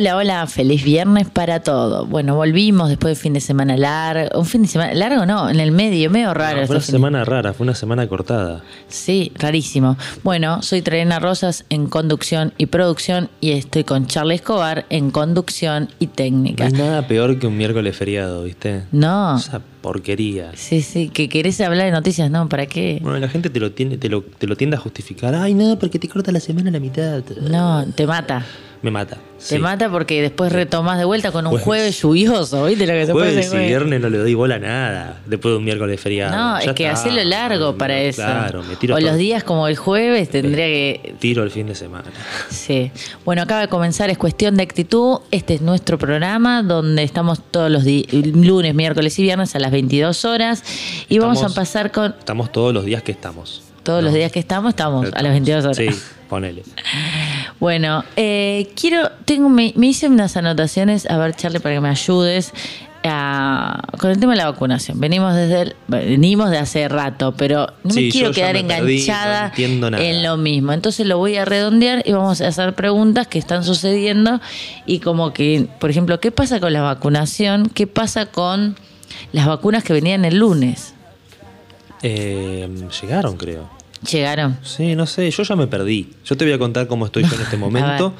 Hola, hola, feliz viernes para todo. Bueno, volvimos después de fin de semana largo. Un fin de semana largo, no, en el medio, medio raro. No, fue una de- semana rara, fue una semana cortada. Sí, rarísimo. Bueno, soy Trena Rosas en conducción y producción y estoy con Charlie Escobar en conducción y No técnica. hay nada peor que un miércoles feriado, ¿viste? No. Esa porquería. Sí, sí, que querés hablar de noticias, ¿no? ¿Para qué? Bueno, la gente te lo, tiene, te, lo, te lo tiende a justificar. Ay, no, porque te corta la semana a la mitad. No, te mata. Me mata. Te sí. mata porque después retomás de vuelta con un Jueves. jueves lluvioso, ¿viste? Lo que se Jueves y viernes no le doy bola a nada. Después de un miércoles feriado. No, Ya es que está. hacelo largo para eso. Claro, me tiro o todo- los días como el jueves tendría que Tiro el fin de semana. Sí. Bueno, acaba de comenzar Es Cuestión de Actitud. Este es nuestro programa donde estamos todos los lunes, miércoles y viernes a las 22 horas. Y vamos a pasar con Estamos todos los días que estamos. Todos los días que estamos, estamos, a las estamos. 22 horas. Sí, ponele. Bueno, eh, quiero, tengo, me, me hice unas anotaciones, a ver, Charlie, para que me ayudes. a- con el tema de la vacunación. Venimos desde el- venimos de hace rato, pero no Sí, me quiero yo quedar me perdí, enganchada no en lo mismo. Entonces lo voy a redondear y vamos a hacer preguntas que están sucediendo y como que, por ejemplo, ¿qué pasa con la vacunación? ¿Qué pasa con las vacunas que venían el lunes? Eh, llegaron, creo. Llegaron. Sí, no sé, yo ya me perdí. Yo te voy a contar cómo estoy yo en este momento.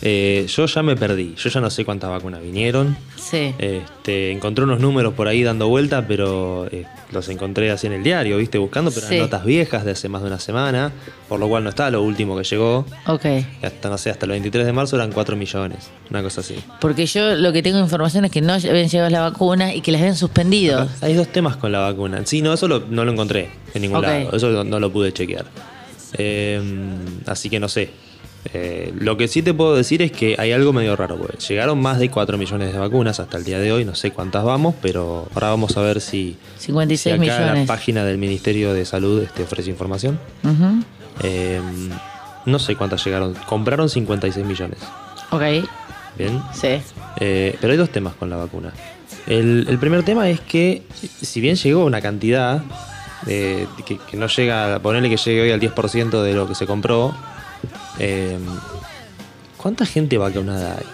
Eh, yo ya me perdí. Yo ya no sé cuántas vacunas vinieron. Sí. Este, encontré unos números por ahí dando vuelta, pero eh, los encontré así en el diario, ¿viste? Buscando, pero Sí. eran notas viejas de hace más de una semana, por lo cual no está lo último que llegó. Ok. Hasta, no sé, hasta el 23 de marzo eran 4 millones, una cosa así. Porque yo lo que tengo información es que no habían llegado las vacunas y que las habían suspendido. Hay dos temas con la vacuna. Sí, no, eso lo- no lo encontré en ningún lado. Eso no, no lo pude chequear. Eh, así que no sé. Eh, lo que sí te puedo decir es que hay algo medio raro. porque Llegaron más de 4 millones de vacunas hasta el día de hoy. No sé cuántas vamos, pero ahora vamos a ver si, si 56 acá la millones. página del Ministerio de Salud este, ofrece información. Eh, no sé cuántas llegaron. Compraron 56 millones. Ok, Bien. sí. Eh, pero hay dos temas con la vacuna. El, el primer tema es que, si bien llegó una cantidad eh, que, que no llega, a ponerle que llegue hoy al 10% de lo que se compró, eh, ¿cuánta gente vacunada hay?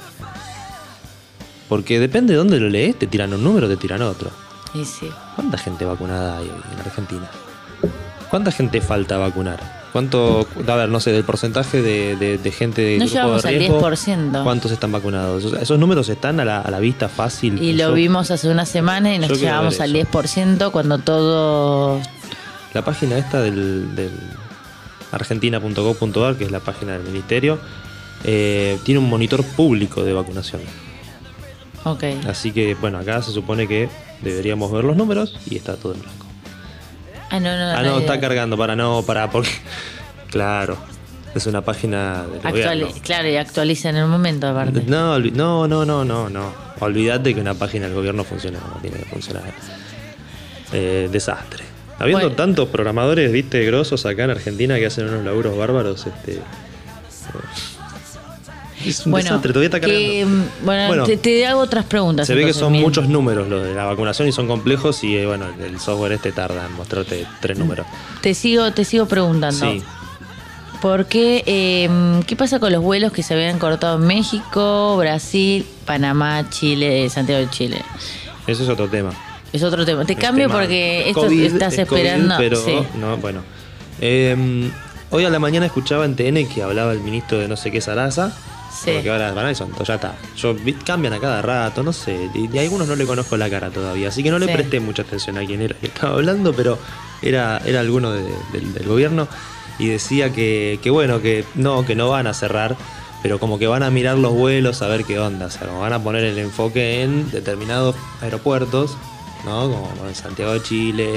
Porque depende de dónde lo lees, te tiran un número, te tiran otro. Y sí. ¿Cuánta gente vacunada hay hoy en Argentina? ¿Cuánta gente falta vacunar? ¿Cuánto, a ver, no sé, del porcentaje de, de- de gente de No grupo llegamos de al riesgo, 10%. ¿Cuántos están vacunados? Esos números están a la, a la vista fácil. Y lo Yo- vimos hace una semana y nos ver al eso. 10% cuando todo... La página esta del, del argentina.gov.ar, que es la página del ministerio, eh, tiene un monitor público de vacunación. Ok. Así que, bueno, acá se supone que deberíamos ver los números y está todo en blanco. Ah, no, no. Ah, no, no, está cargando, para no, para, porque. Claro, es una página del gobierno. Claro, y actualiza en el momento aparte. No, no, no, no, no, no. Olvídate que una página del gobierno funcione como tiene que funcionar. Eh, desastre. Habiendo Bueno. tantos programadores, viste, grosos acá en Argentina que hacen unos laburos bárbaros, este. Es un Bueno, desastre, todavía está que, mm, bueno, Bueno, te, te hago otras preguntas. Se ve que son bien. muchos números los de la vacunación y son complejos y eh, bueno, el software este tarda en mostrarte tres números. Te sigo, te sigo preguntando. Sí. ¿Por qué? eh, ¿Qué pasa con los vuelos que se habían cortado en México, Brasil, Panamá, Chile, Santiago de Chile? Eso es otro tema. Es otro tema. Te cambio tema porque esto COVID, estás es COVID, esperando. pero sí. no, bueno. Eh, hoy a la mañana escuchaba en TN que hablaba el ministro de no sé qué Sarasa Sí. Porque ahora van a son Toyota. Yo cambian a cada rato, no sé. Y, y a algunos no le conozco la cara todavía. Así que no le Sí. presté mucha atención a quién era que estaba hablando, pero era, era alguno de- del, del gobierno. Y decía que, que bueno, que no, que no van a cerrar. Pero como que van a mirar los vuelos a ver qué onda. O sea, como van a poner el enfoque en determinados aeropuertos, ¿no? Como en Santiago de Chile,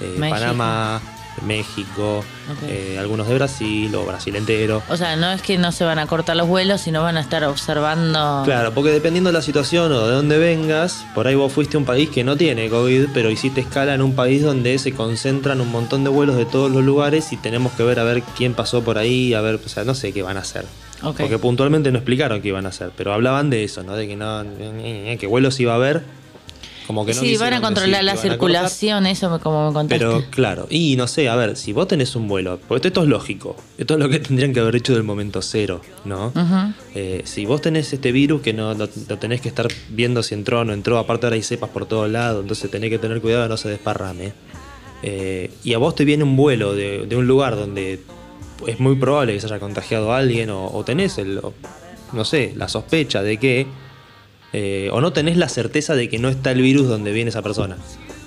eh, México. Panamá, México, eh, algunos de Brasil o Brasil entero. O sea, no es que no se van a cortar los vuelos, sino van a estar observando. Claro, porque dependiendo de la situación o de dónde vengas, por ahí vos fuiste a un país que no tiene COVID, pero hiciste escala en un país donde se concentran un montón de vuelos de todos los lugares y tenemos que ver a ver quién pasó por ahí, a ver, o sea, no sé qué van a hacer. Porque puntualmente no explicaron qué iban a hacer, pero hablaban de eso, ¿no? De que no, que vuelos iba a haber, como que no sí, van a controlar decir la circulación, eso como me contaste. pero claro, y no sé, a ver, si vos tenés un vuelo, porque esto es lógico, esto es lo que tendrían que haber hecho del momento cero, ¿no? Eh, si vos tenés este virus que no lo, lo tenés que estar viendo si entró o no entró, aparte ahora hay cepas por todos lados, entonces tenés que tener cuidado de no se desparrame. Eh, y a vos te viene un vuelo de, de un lugar donde es muy probable que se haya contagiado a alguien o, o tenés el, o, no sé, la sospecha de que, eh, o no tenés la certeza de que no está el virus donde viene esa persona.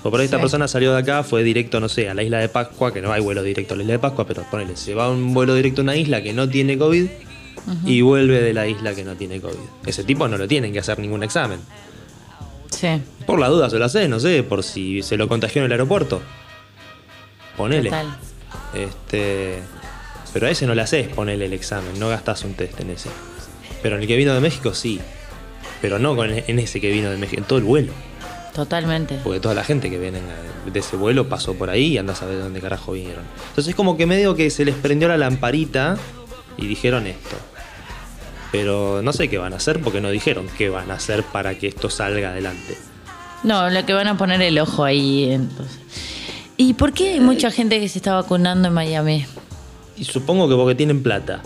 O por ahí esta persona salió de acá, fue directo, no sé, a la isla de Pascua, que no hay vuelo directo a la isla de Pascua, pero ponele, se va un vuelo directo a una isla que no tiene COVID y vuelve de la isla que no tiene COVID. Ese tipo no lo tienen que hacer ningún examen. Sí, Por la duda se lo hace, no sé, por si se lo contagió en el aeropuerto. Ponele. total. Este, pero a ese no le haces ponele el examen, no gastás un test en ese. Pero en el que vino de México sí. Pero no con, en ese que vino de México, en todo el vuelo. Totalmente. Porque toda la gente que viene de ese vuelo pasó por ahí y anda a saber de dónde carajo vinieron. Entonces es como que medio que se les prendió la lamparita y dijeron esto. Pero no sé qué van a hacer porque no dijeron qué van a hacer para que esto salga adelante. No, lo que van a poner el ojo ahí. Entonces. ¿Y por qué hay mucha gente que se está vacunando en Miami? Y supongo que porque tienen plata.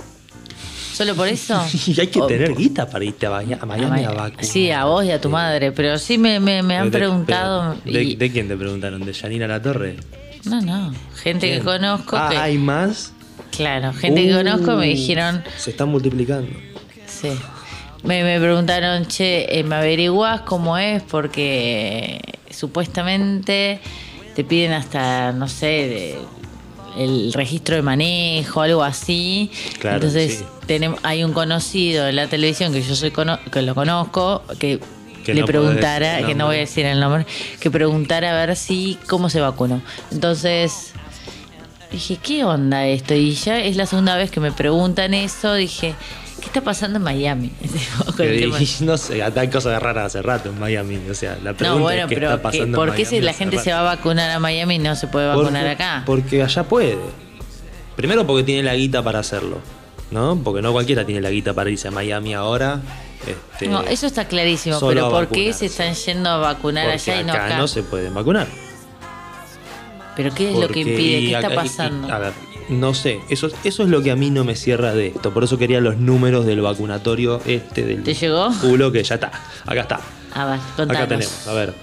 ¿Solo por eso? Y hay que O- tener guita para irte a, Miami a vacunar. Sí, a vos y a tu madre, pero sí me, me, me han De- preguntado. pero, ¿De, y- de quién te preguntaron? ¿De Janina La Torre? No, no, gente que conozco Ah, que... ¿hay más? Claro, gente que conozco me dijeron... Se están multiplicando. Sí. Me, me preguntaron, che, eh, ¿me averiguás cómo es? Porque supuestamente te piden hasta, no sé, de- el registro de manejo, algo así. Claro, Entonces, sí. tenemos, hay un conocido en la televisión que yo soy cono- que lo conozco, que, Que le no preguntara, que no voy a decir el nombre, que preguntara a ver si cómo se vacunó. Entonces, dije, ¿qué onda esto? Y ya es la segunda vez que me preguntan eso, dije, ¿qué está pasando en Miami? No sé, hay cosas raras hace rato en Miami. O sea, la pregunta No, bueno, es qué pero está ¿qué- pasando ¿por en qué si la gente se va a vacunar a Miami y no se puede vacunar Porque- acá? Porque allá puede. Primero porque tiene la guita para hacerlo. ¿No? Porque no cualquiera tiene la guita para irse a Miami ahora. Este, No, eso está clarísimo, pero ¿por qué se están yendo a vacunar porque allá y no acá acá? no se pueden vacunar. ¿Pero qué es lo que impide? ¿Qué está y- pasando? a ver, no sé, eso, eso es lo que a mí no me cierra de esto. Por eso quería los números del vacunatorio este del ¿Te llegó? culo que ya está. Acá está. A ver, contanos. Acá tenemos, a ver.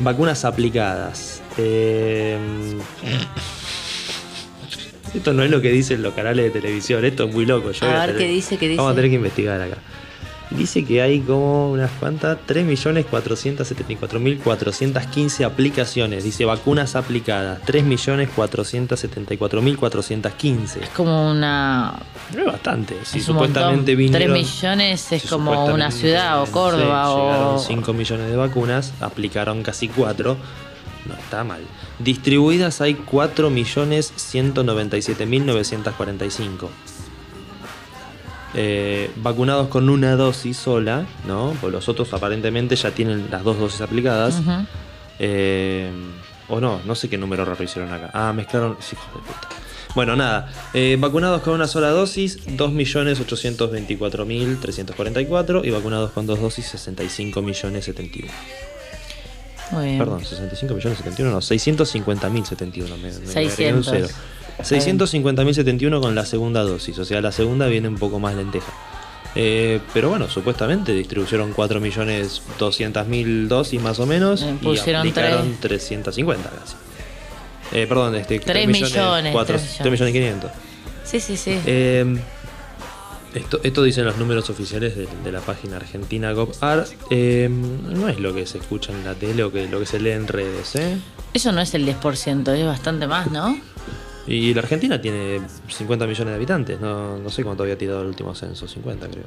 Vacunas aplicadas. Eh, esto no es lo que dicen los canales de televisión, esto es muy loco. Yo A ver, tener- ¿qué dice? ¿Qué Vamos a dice? tener que investigar acá. Dice que hay como unas cuantas, 3.474.415 aplicaciones. Dice vacunas aplicadas, 3.474.415. Es como una... No es bastante. Si es supuestamente vinieron. 3 millones es si como una ciudad o sí, Córdoba Llegaron o... 5 millones de vacunas, aplicaron casi 4. No está mal. Distribuidas hay 4.197.945. Eh, vacunados con una dosis sola, ¿no? Pues los otros aparentemente ya tienen las dos dosis aplicadas. Eh, o no, no sé qué número raro hicieron acá. Ah, mezclaron. sí, hijo de puta. Bueno, nada. eh, vacunados con una sola dosis, 2.824.344. Y vacunados con dos dosis, 65.071. Muy bien. Perdón, 65.071, no, 650.071. Me, me agregué un 600. cero. 650.071 con la segunda dosis. O sea, la segunda viene un poco más lenteja. Eh, pero bueno, supuestamente distribuyeron 4.200.000 dosis más o menos. Eh, y pusieron aplicaron 350 casi. Eh, perdón, este, Tres millones, cuatro- tres millones. 3 millones 500. Sí, sí, sí. Eh, Esto, esto dicen los números oficiales de, de la página argentina GovAR. Eh, no es lo que se escucha en la tele o que, lo que se lee en redes, ¿eh? Eso no es el 10%, es bastante más, ¿no? Y la Argentina tiene 50 millones de habitantes. No, no sé cuánto había tirado el último censo, 50 creo.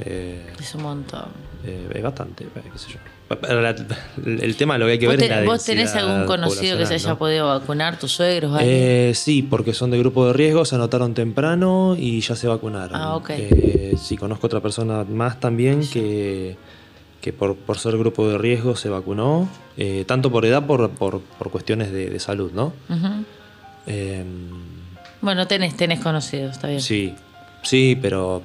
Eh, Es un montón. eh, es bastante, eh, qué sé yo. El tema lo que hay que ¿Vos, ver es la vos tenés algún conocido que se haya ¿no? podido vacunar? ¿Tus suegros? Eh, sí, porque son de grupo de riesgo, se anotaron temprano y ya se vacunaron. Ah, ok. Eh, sí, conozco otra persona más también que, que por, por ser grupo de riesgo se vacunó, tanto por edad por, por, por cuestiones de, de salud, ¿no? Ujú. Eh, Bueno, tenés, tenés conocidos, está bien. sí, sí, pero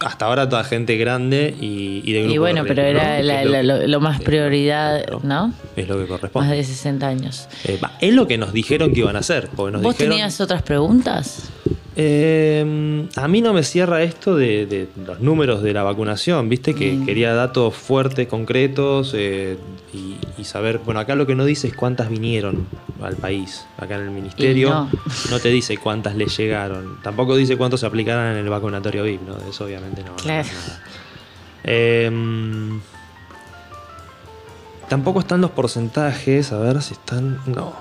hasta ahora toda gente grande y, y de grupo y bueno, pero riesgo, era ¿no? la- Es lo- la- lo, lo más lo- prioridad, ¿no? Es lo que Más corresponde. de 60 años. Eh, es lo que nos dijeron que iban a hacer. Porque nos ¿Vos dijeron, tenías otras preguntas? Eh, a mí no me cierra esto de, de los números de la vacunación, viste que Mm. quería datos fuertes, concretos eh, y, y saber, bueno, acá lo que no dice es cuántas vinieron al país, acá en el ministerio no. no. te dice cuántas le llegaron, tampoco dice cuántos se aplicarán en el vacunatorio VIP, ¿no? Eso obviamente no. no, Claro. nada. Eh, tampoco están los porcentajes, a ver si están, no,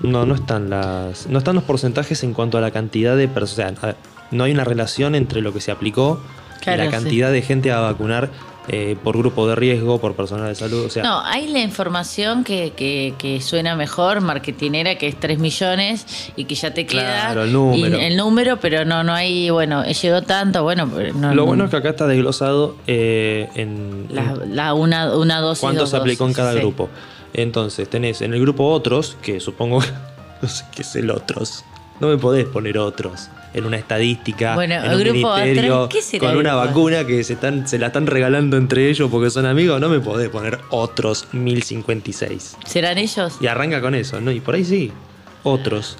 no, no están las. No están los porcentajes en cuanto a la cantidad de personas. O sea, no hay una relación entre lo que se aplicó Claro, y la sí. cantidad de gente a vacunar eh, por grupo de riesgo, por personal de salud. O sea, No, hay la información que, que, que suena mejor, marketinera, que es 3 millones y que ya te queda Claro, el número. y el número, pero no, no hay, bueno, llegó tanto, bueno, no, lo no- bueno es que acá está desglosado eh, en, la, la- una, una dosis. cuánto dos se aplicó en cada sí. grupo. Entonces, tenés en el grupo otros, que supongo no sé qué es el otros. No me podés poner otros en una estadística, Bueno, en el un grupo ministerio, otros, ¿qué será con una grupo? vacuna que se, están, se la están regalando entre ellos porque son amigos. No me podés poner otros 1056. ¿Serán ellos? Y arranca con eso, ¿no? Y por ahí sí, otros.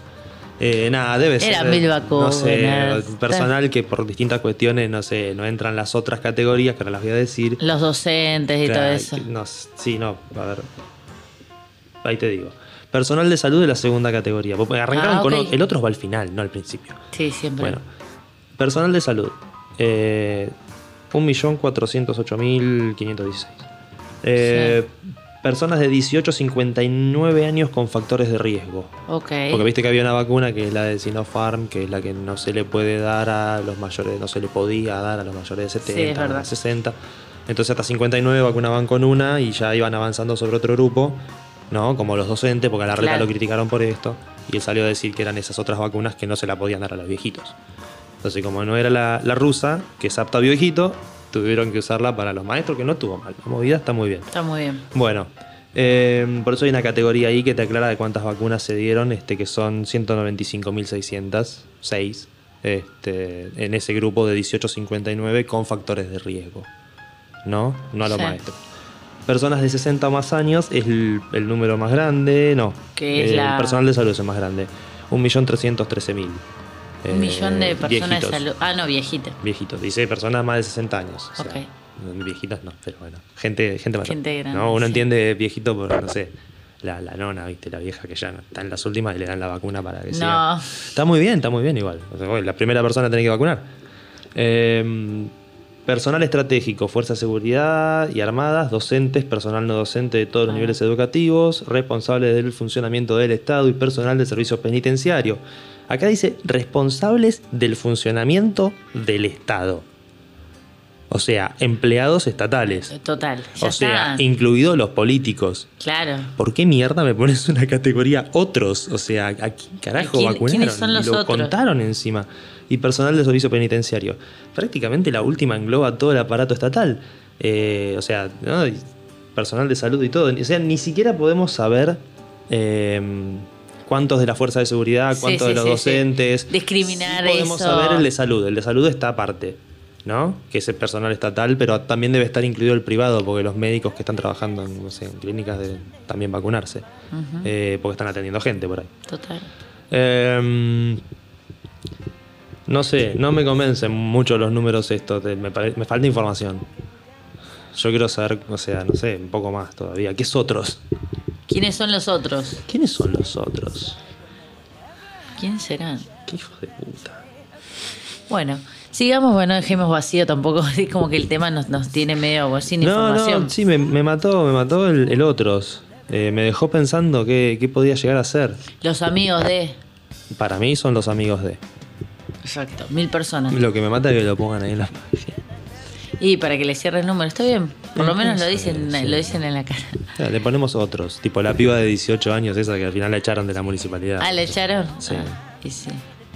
Eh, nada, debe ser. Eran mil No sé, vacunas. personal que por distintas cuestiones, no sé, no entran las otras categorías, que ahora las voy a decir. Los docentes y todo eso. No, sí, no, a ver. Ahí te digo. Personal de salud de la segunda categoría. Porque Arrancaron Ah, con ok. o- el otro va al final, no al principio. Sí, siempre. Bueno, personal de salud. Eh, 1.408.516. Eh, Personas de 18 a 59 años con factores de riesgo. Ok. Porque viste que había una vacuna que es la de Sinopharm, que es la que no se le puede dar a los mayores, no se le podía dar a los mayores de 70, Sí, es verdad. a 60. Entonces hasta 59 vacunaban con una y ya iban avanzando sobre otro grupo, ¿no? Como los docentes, porque a la reta Claro. lo criticaron por esto. Y él salió a decir que eran esas otras vacunas que no se la podían dar a los viejitos. Entonces, como no era la, la rusa, que es apta a viejito, tuvieron que usarla para los maestros, que no estuvo mal. La movida está muy bien. Está muy bien. Bueno, eh, por eso hay una categoría ahí que te aclara de cuántas vacunas se dieron, este, que son 195.606 este, en ese grupo de 18-59 con factores de riesgo. ¿No? No a los Sí. maestros. Personas de 60 o más años es el, el número más grande, no. Que es el la- personal de salud es el más grande. 1.313.000. Un millón de Eh, personas viejitos. de salud. Ah, no, viejita. Viejitos, dice personas más de 60 años. o sea, Ok. Viejitos no, pero bueno, gente, gente mayor. Gente grande, ¿no? Uno sí. entiende viejito por, no sé, la, la nona, viste, la vieja que ya está en las últimas y le dan la vacuna para que No. siga. Está muy bien, está muy bien igual. O sea, bueno, la primera persona tiene que vacunar. Eh, personal estratégico, Fuerza de Seguridad y Armadas, docentes, personal no docente de todos los Ah. niveles educativos, responsables del funcionamiento del Estado y personal de servicio penitenciario. Acá dice responsables del funcionamiento del Estado. O sea, empleados estatales. Total. Ya O sea, está. incluidos los políticos. Claro. ¿Por qué mierda me pones una categoría otros? O sea, ¿a quién carajo ¿A quién- vacunaron? quiénes son los y lo otros? contaron encima. Y personal de servicio penitenciario. Prácticamente la última engloba todo el aparato estatal. Eh, o sea, ¿no? Personal de salud y todo. O sea, ni siquiera podemos saber eh, cuántos de la fuerza de seguridad, cuántos sí, de los sí, docentes. Discriminar podemos eso. saber el de salud. El de salud está aparte. ¿no? Que es el personal estatal, pero también debe estar incluido el privado, porque los médicos que están trabajando en, no sé, en clínicas deben también vacunarse, eh, porque están atendiendo gente por ahí. Total. Eh, no sé, no me convencen mucho los números estos, de- me, me falta información. Yo quiero saber, o sea, no sé, un poco más todavía. ¿Qué es otros? ¿Quiénes son los otros? ¿Quiénes son los otros? ¿Quién serán? ¿Qué hijos de puta? Bueno, Sigamos, bueno, dejemos vacío tampoco. Es como que el tema nos, nos tiene medio sin No, información. no, sí, me, me mató, me mató el, el otros. Eh, me dejó pensando qué, qué podía llegar a ser. Los amigos de. Para mí son los amigos de. Exacto, mil personas. Lo que me mata es que lo pongan ahí en la página. Y para que le cierre el número, está bien. Por lo Sí, menos lo dicen, sí. lo dicen en la cara. Ya, Le ponemos otros, tipo la piba de 18 años esa que al final la echaron de la municipalidad. Ah, ¿le echaron? Sí. Ah, y sí.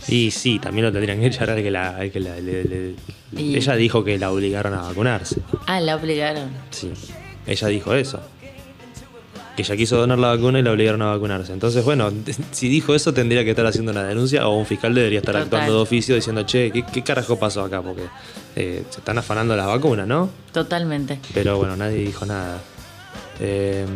Y sí, también lo tendrían que echar al que la... al que la- le- le- Y- Ella dijo que la obligaron a vacunarse. Ah, la obligaron. Sí, ella dijo eso. Que ella quiso donar la vacuna y la obligaron a vacunarse. Entonces, bueno, si dijo eso tendría que estar haciendo una denuncia o un fiscal debería estar Total. actuando de oficio diciendo, che, ¿qué, qué carajo pasó acá? Porque eh, se están afanando las vacunas, ¿no? Totalmente. Pero bueno, nadie dijo nada. Eh,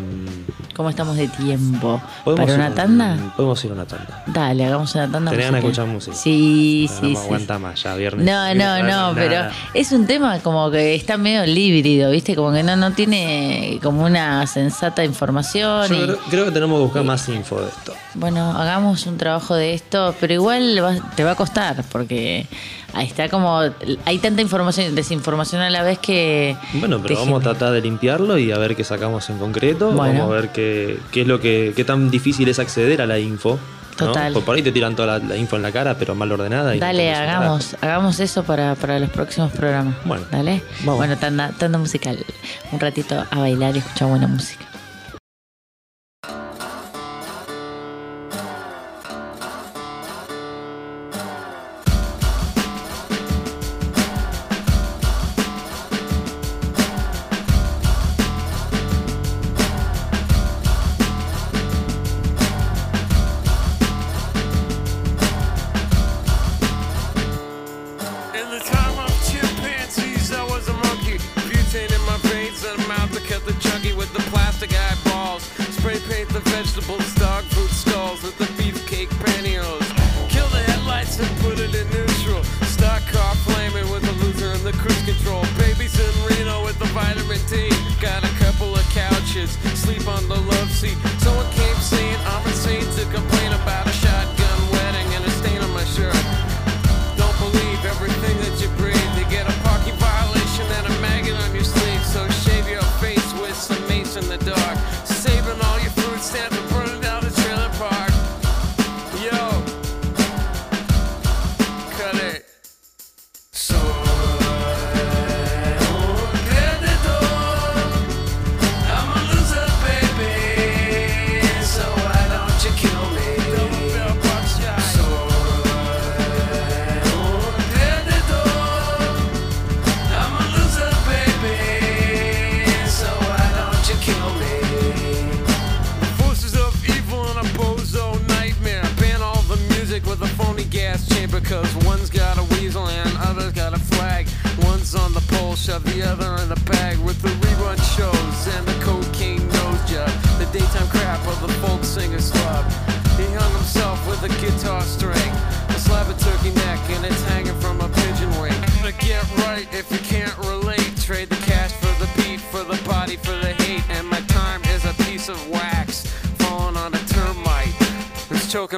¿Cómo estamos de tiempo? ¿podemos ¿Para una un- tanda? Podemos ir a una tanda. Dale, hagamos una tanda. Musical. escuchar música. Sí, No sí, me sí. aguanta más, ya viernes. No, no, no, pero es un tema como que está medio híbrido, ¿viste? Como que no, no tiene como una sensata información. Yo y- creo, creo que tenemos que buscar más info de esto. Bueno, hagamos un trabajo de esto, pero igual va- te va a costar, porque ahí está como. Hay tanta información desinformación a la vez que. Bueno, pero vamos a tratar de limpiarlo y a ver qué sacamos en concreto. Bueno. Vamos a ver qué, qué es lo que, qué tan difícil es acceder a la info. ¿no? Total. Por, por ahí te tiran toda la, la info en la cara, pero mal ordenada. y no Dale, hagamos, hagamos eso para, para los próximos programas. Bueno, Dale. vamos. Bueno, tanda, tanda musical. Un ratito a bailar y escuchar buena música.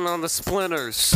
On the splinters.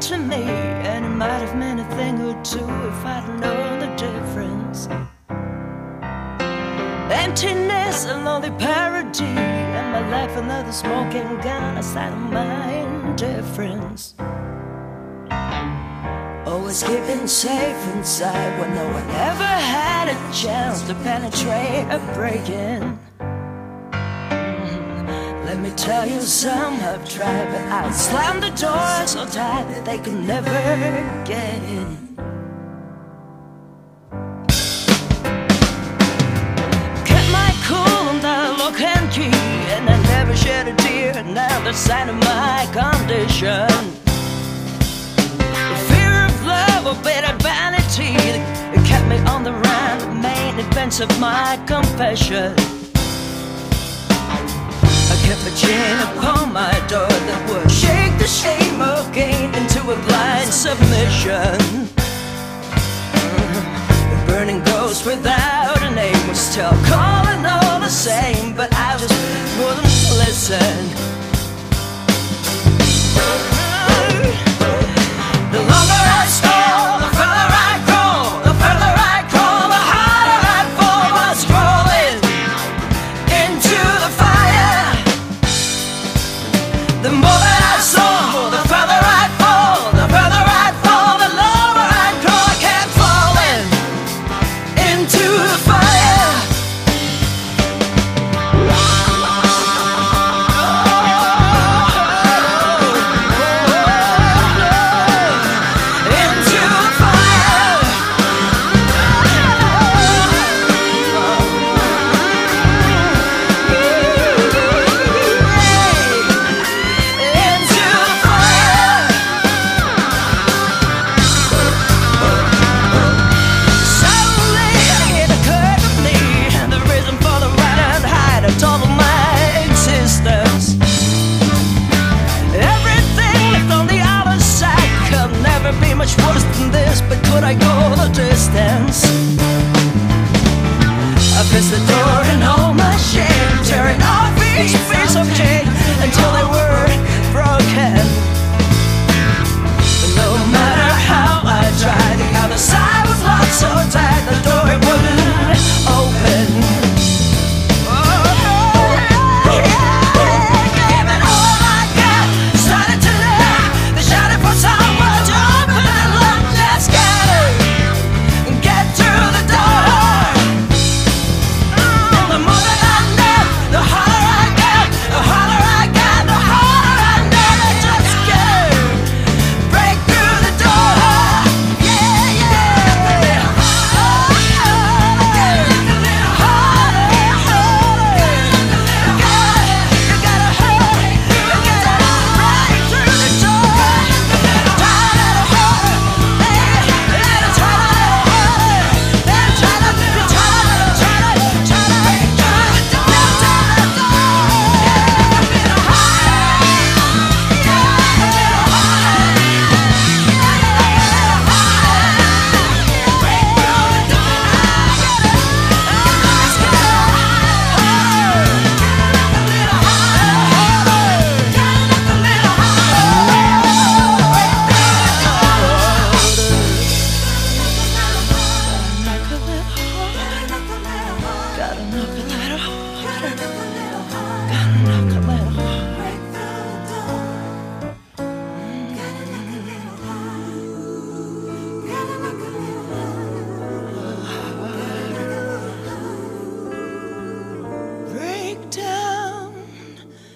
to me, and it might have meant a thing or two if I'd known the difference. Emptiness, a lonely parody, and my life another smoking gun, I sign of my indifference. Always keeping safe inside when no one ever had a chance to penetrate a break in. Me tell you, some have tried, but I slammed the door so tight that they could never get in. Kept my cool under lock and key, and I never shed a tear. Now the sign of my condition. Fear of love or bitter vanity that kept me on the run. Main events of my confession. Kept a chain upon my door that would shake the shame of gain into a blind submission. Mm-hmm. The burning ghost without a name was still calling all the same, but I just wouldn't listen. since the dawn.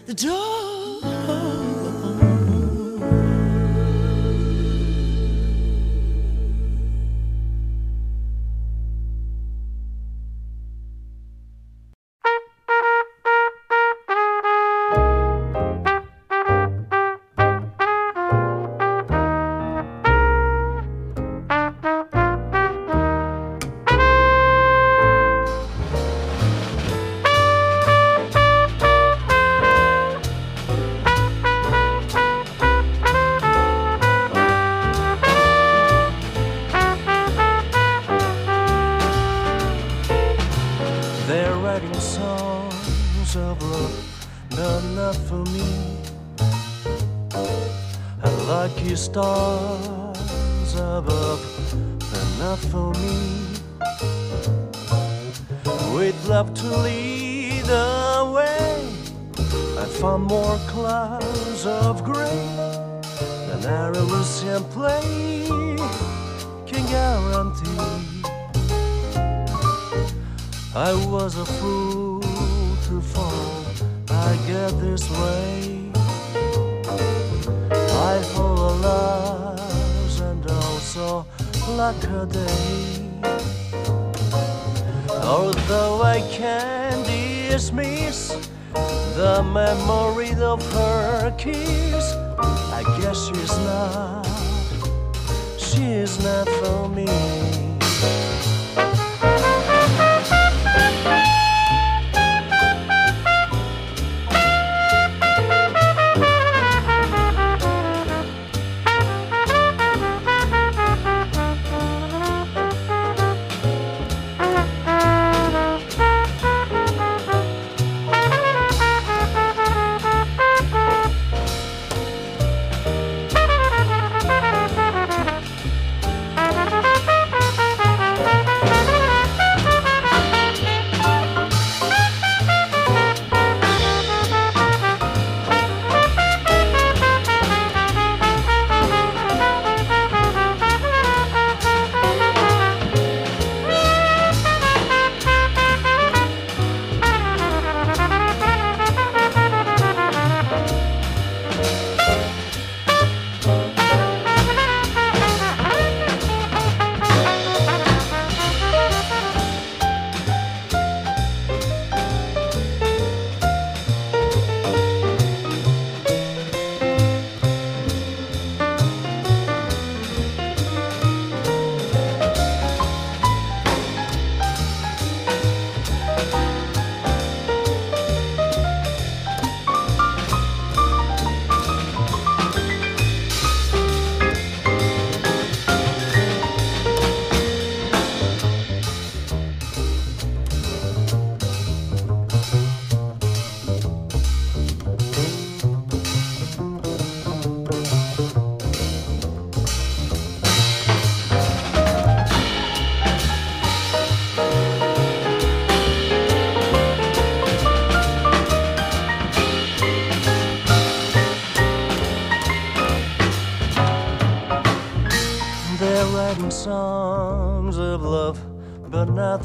The door.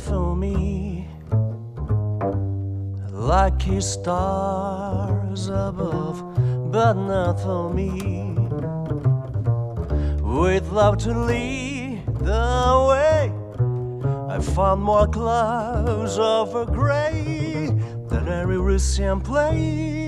for me lucky stars above, but not for me. With love to lead the way, I found more clouds of gray than every recent play.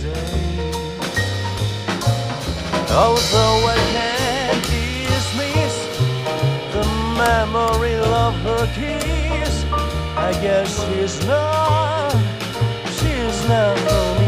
day. Although I can't dismiss the memory of her kiss, I guess she's not, she's not for me.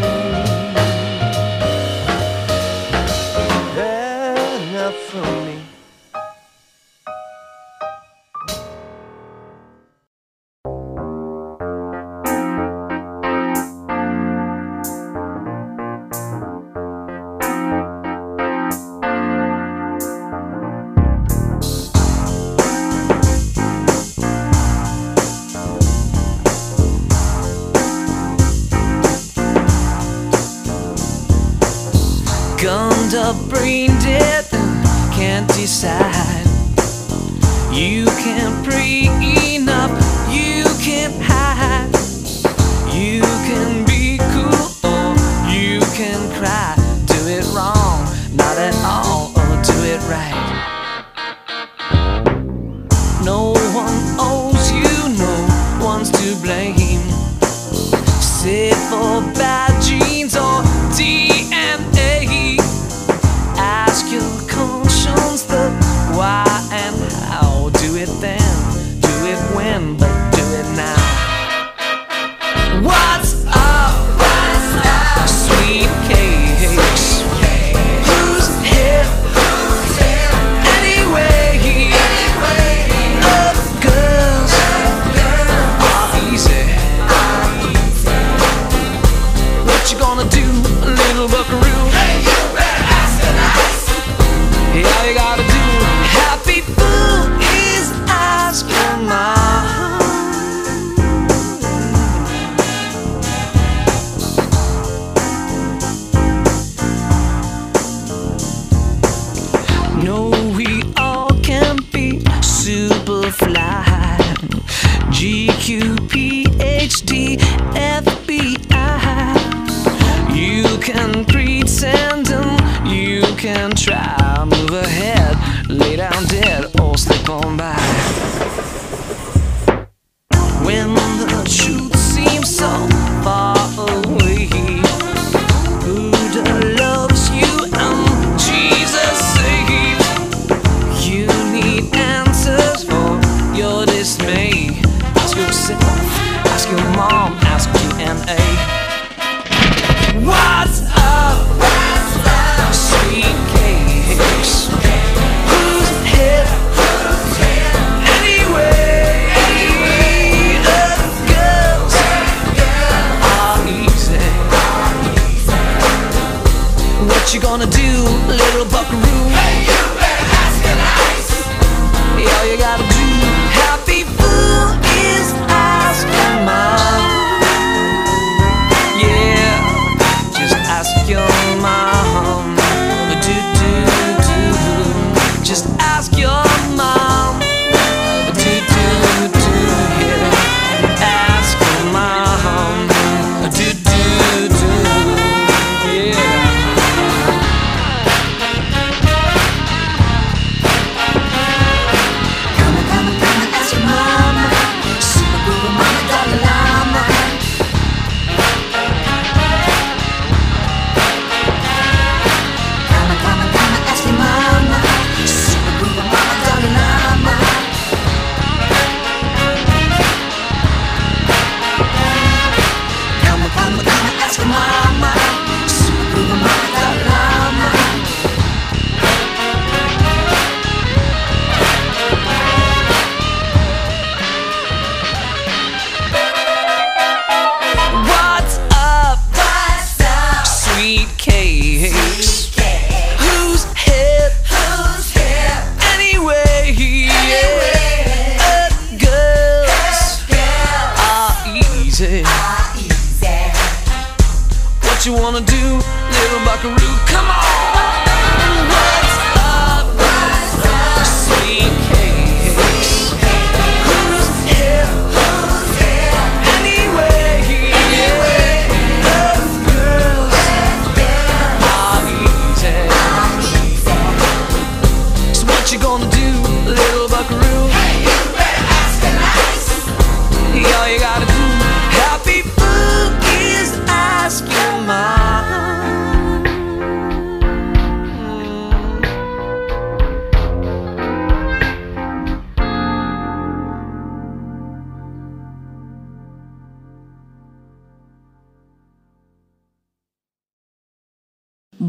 GQPHD You can pretend and um, you can try. Move ahead, lay down dead, or slip on by. mistakes.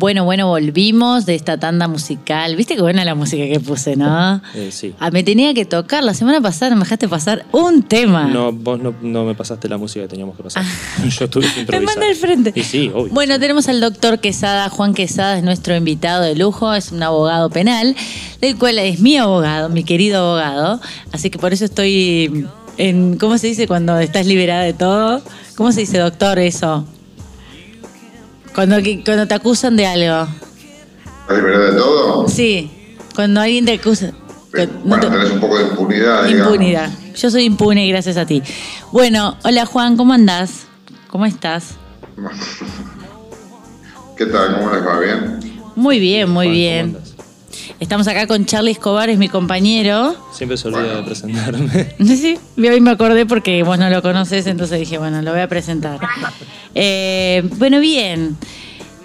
Bueno, bueno, volvimos de esta tanda musical. ¿Viste qué buena la música que puse, no? Eh, sí. Ah, me tenía que tocar. La semana pasada me dejaste pasar un tema. No, vos no, no me pasaste la música que teníamos que pasar. Yo tuve que Me improvisar. manda al frente. Y sí, obvio. Bueno, tenemos al doctor Quesada. Juan Quesada es nuestro invitado de lujo, es un abogado penal, del cual es mi abogado, mi querido abogado. Así que por eso estoy en. ¿Cómo se dice cuando estás liberada de todo? ¿Cómo se dice, doctor, eso? Cuando, cuando te acusan de algo. ¿Estás liberada de todo? Sí, cuando alguien te acusa. no Bueno, te- tenés un poco de impunidad, digamos. impunidad. Yo soy impune gracias a ti. Bueno, hola Juan, ¿cómo andás? ¿Cómo estás? ¿Qué tal? ¿Cómo les va? ¿Bien? Muy bien, muy Juan, ¿cómo bien. Estamos acá con Charlie Escobar, es mi compañero. Siempre se olvida de presentarme. Sí, hoy me acordé porque vos no lo conoces, entonces dije, bueno, lo voy a presentar. Eh, bueno, bien.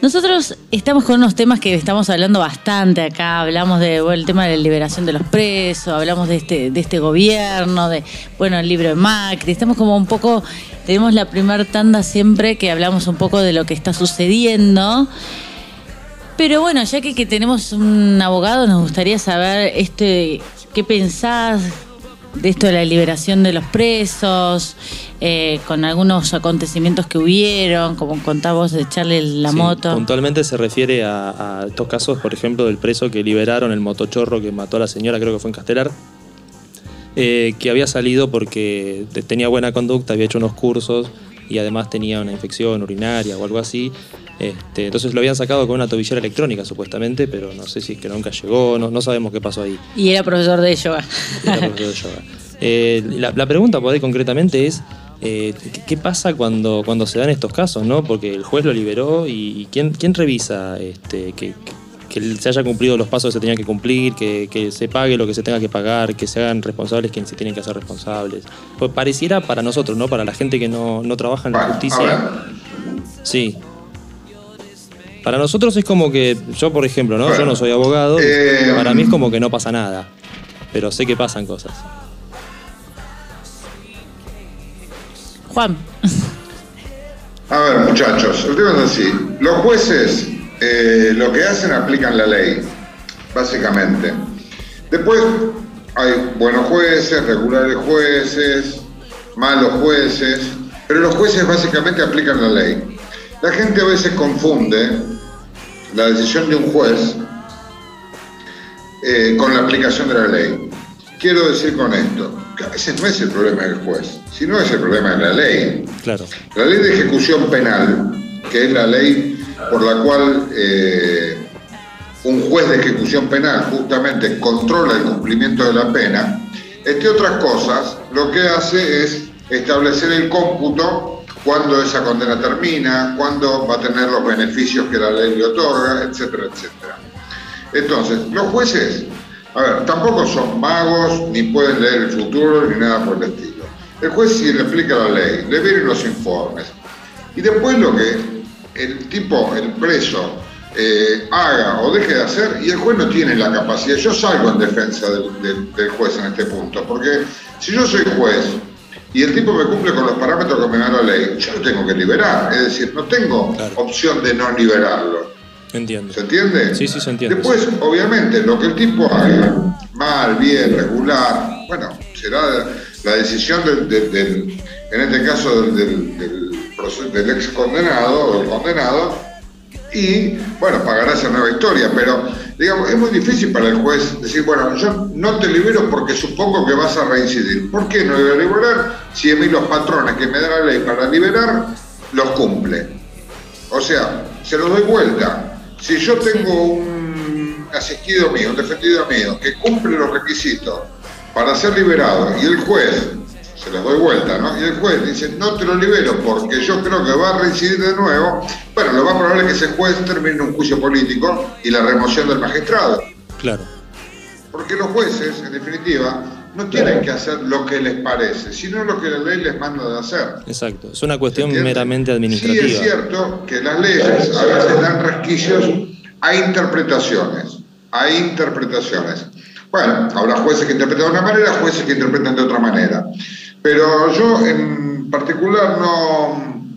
Nosotros estamos con unos temas que estamos hablando bastante acá. Hablamos de bueno, el tema de la liberación de los presos, hablamos de este, de este gobierno, de bueno, el libro de Macri. Estamos como un poco, tenemos la primera tanda siempre que hablamos un poco de lo que está sucediendo. Pero bueno, ya que, que tenemos un abogado, nos gustaría saber este, qué pensás de esto de la liberación de los presos, eh, con algunos acontecimientos que hubieron, como contabas de echarle la Sí, moto. Puntualmente se refiere a, a estos casos, por ejemplo, del preso que liberaron, el motochorro que mató a la señora, creo que fue en Castelar, eh, que había salido porque te- tenía buena conducta, había hecho unos cursos y además tenía una infección urinaria o algo así. Este, entonces lo habían sacado con una tobillera electrónica supuestamente, pero no sé si es que nunca llegó, no, no sabemos qué pasó ahí. Y era profesor de yoga. Era profesor de yoga. Eh, la, la pregunta por ahí concretamente es, eh, ¿qué, qué pasa cuando, cuando se dan estos casos? ¿no? Porque el juez lo liberó y, y ¿quién, quién revisa este, que, que- que se haya cumplido los pasos que se tenían que cumplir, que, que se pague lo que se tenga que pagar, que se hagan responsables quienes se tienen que hacer responsables? Pues pareciera para nosotros, ¿no? Para la gente que no, no trabaja en la justicia. Sí. Para nosotros es como que, yo por ejemplo, ¿no? Yo no soy abogado, eh, para mí es como que no pasa nada, pero sé que pasan cosas. Juan, A ver, muchachos, el tema es así. Los jueces eh, lo que hacen aplican la ley, básicamente. Después hay buenos jueces, regulares jueces, malos jueces, pero los jueces básicamente aplican la ley. La gente a veces confunde la decisión de un juez eh, con la aplicación de la ley. Quiero decir con esto, que a veces no es el problema del juez, sino es el problema de la ley. Claro. La ley de ejecución penal, que es la ley por la cual eh, un juez de ejecución penal justamente controla el cumplimiento de la pena, entre otras cosas, lo que hace es establecer el cómputo cuando esa condena termina, cuándo va a tener los beneficios que la ley le otorga, etcétera, etcétera. Entonces, los jueces, a ver, tampoco son magos, ni pueden leer el futuro, ni nada por el estilo. El juez sí le aplica la ley, le vienen los informes. Y después lo que el tipo, el preso, eh, haga o deje de hacer, y el juez no tiene la capacidad. Yo salgo en defensa del- del juez en este punto, porque si yo soy juez y el tipo me cumple con los parámetros que me da la ley, yo lo tengo que liberar. Es decir, no tengo Claro. opción de no liberarlo. Entiendo. ¿Se entiende? Sí, sí, se entiende. Después, obviamente, lo que el tipo haga, mal, bien, regular, bueno, será la decisión del, del- del- en este caso del, del, del ex condenado o del condenado, y bueno, pagará esa nueva historia, pero digamos, es muy difícil para el juez decir, bueno, yo no te libero porque supongo que vas a reincidir. ¿Por qué no voy a liberar si a mí los patrones que me da la ley para liberar los cumple? O sea, se los doy vuelta. Si yo tengo un asistido mío, un defendido mío, que cumple los requisitos para ser liberado y el juez, se los doy vuelta, ¿no? Y el juez dice, no te lo libero porque yo creo que va a reincidir de nuevo, bueno, lo más probable es que ese juez termine un juicio político y la remoción del magistrado. Claro. Porque los jueces, en definitiva, no tienen que hacer lo que les parece, sino lo que la ley les manda de hacer. Exacto. Es una cuestión meramente Sí administrativa. es cierto que las leyes a veces dan resquicios a interpretaciones, a interpretaciones. Bueno, habrá jueces que interpretan de una manera, jueces que interpretan de otra manera. Pero yo en particular no,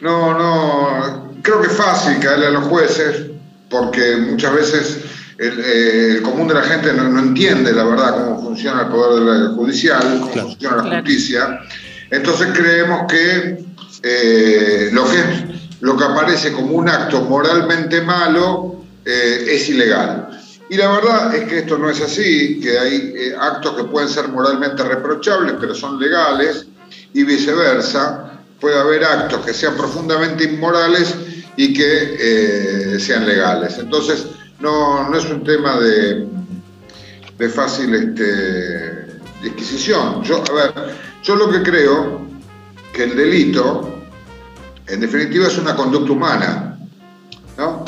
no, no, creo que es fácil caerle a los jueces porque muchas veces el, eh, el común de la gente no, no entiende la verdad cómo funciona el poder de la judicial, cómo Claro. funciona la justicia. Entonces creemos que eh, lo que es- lo que aparece como un acto moralmente malo eh, es ilegal. Y la verdad es que esto no es así, que hay eh, actos que pueden ser moralmente reprochables, pero son legales, y viceversa. Puede haber actos que sean profundamente inmorales y que eh, sean legales. Entonces, no, no es un tema de, de fácil este, disquisición. Yo, a ver, yo lo que creo que el delito, en definitiva, es una conducta humana.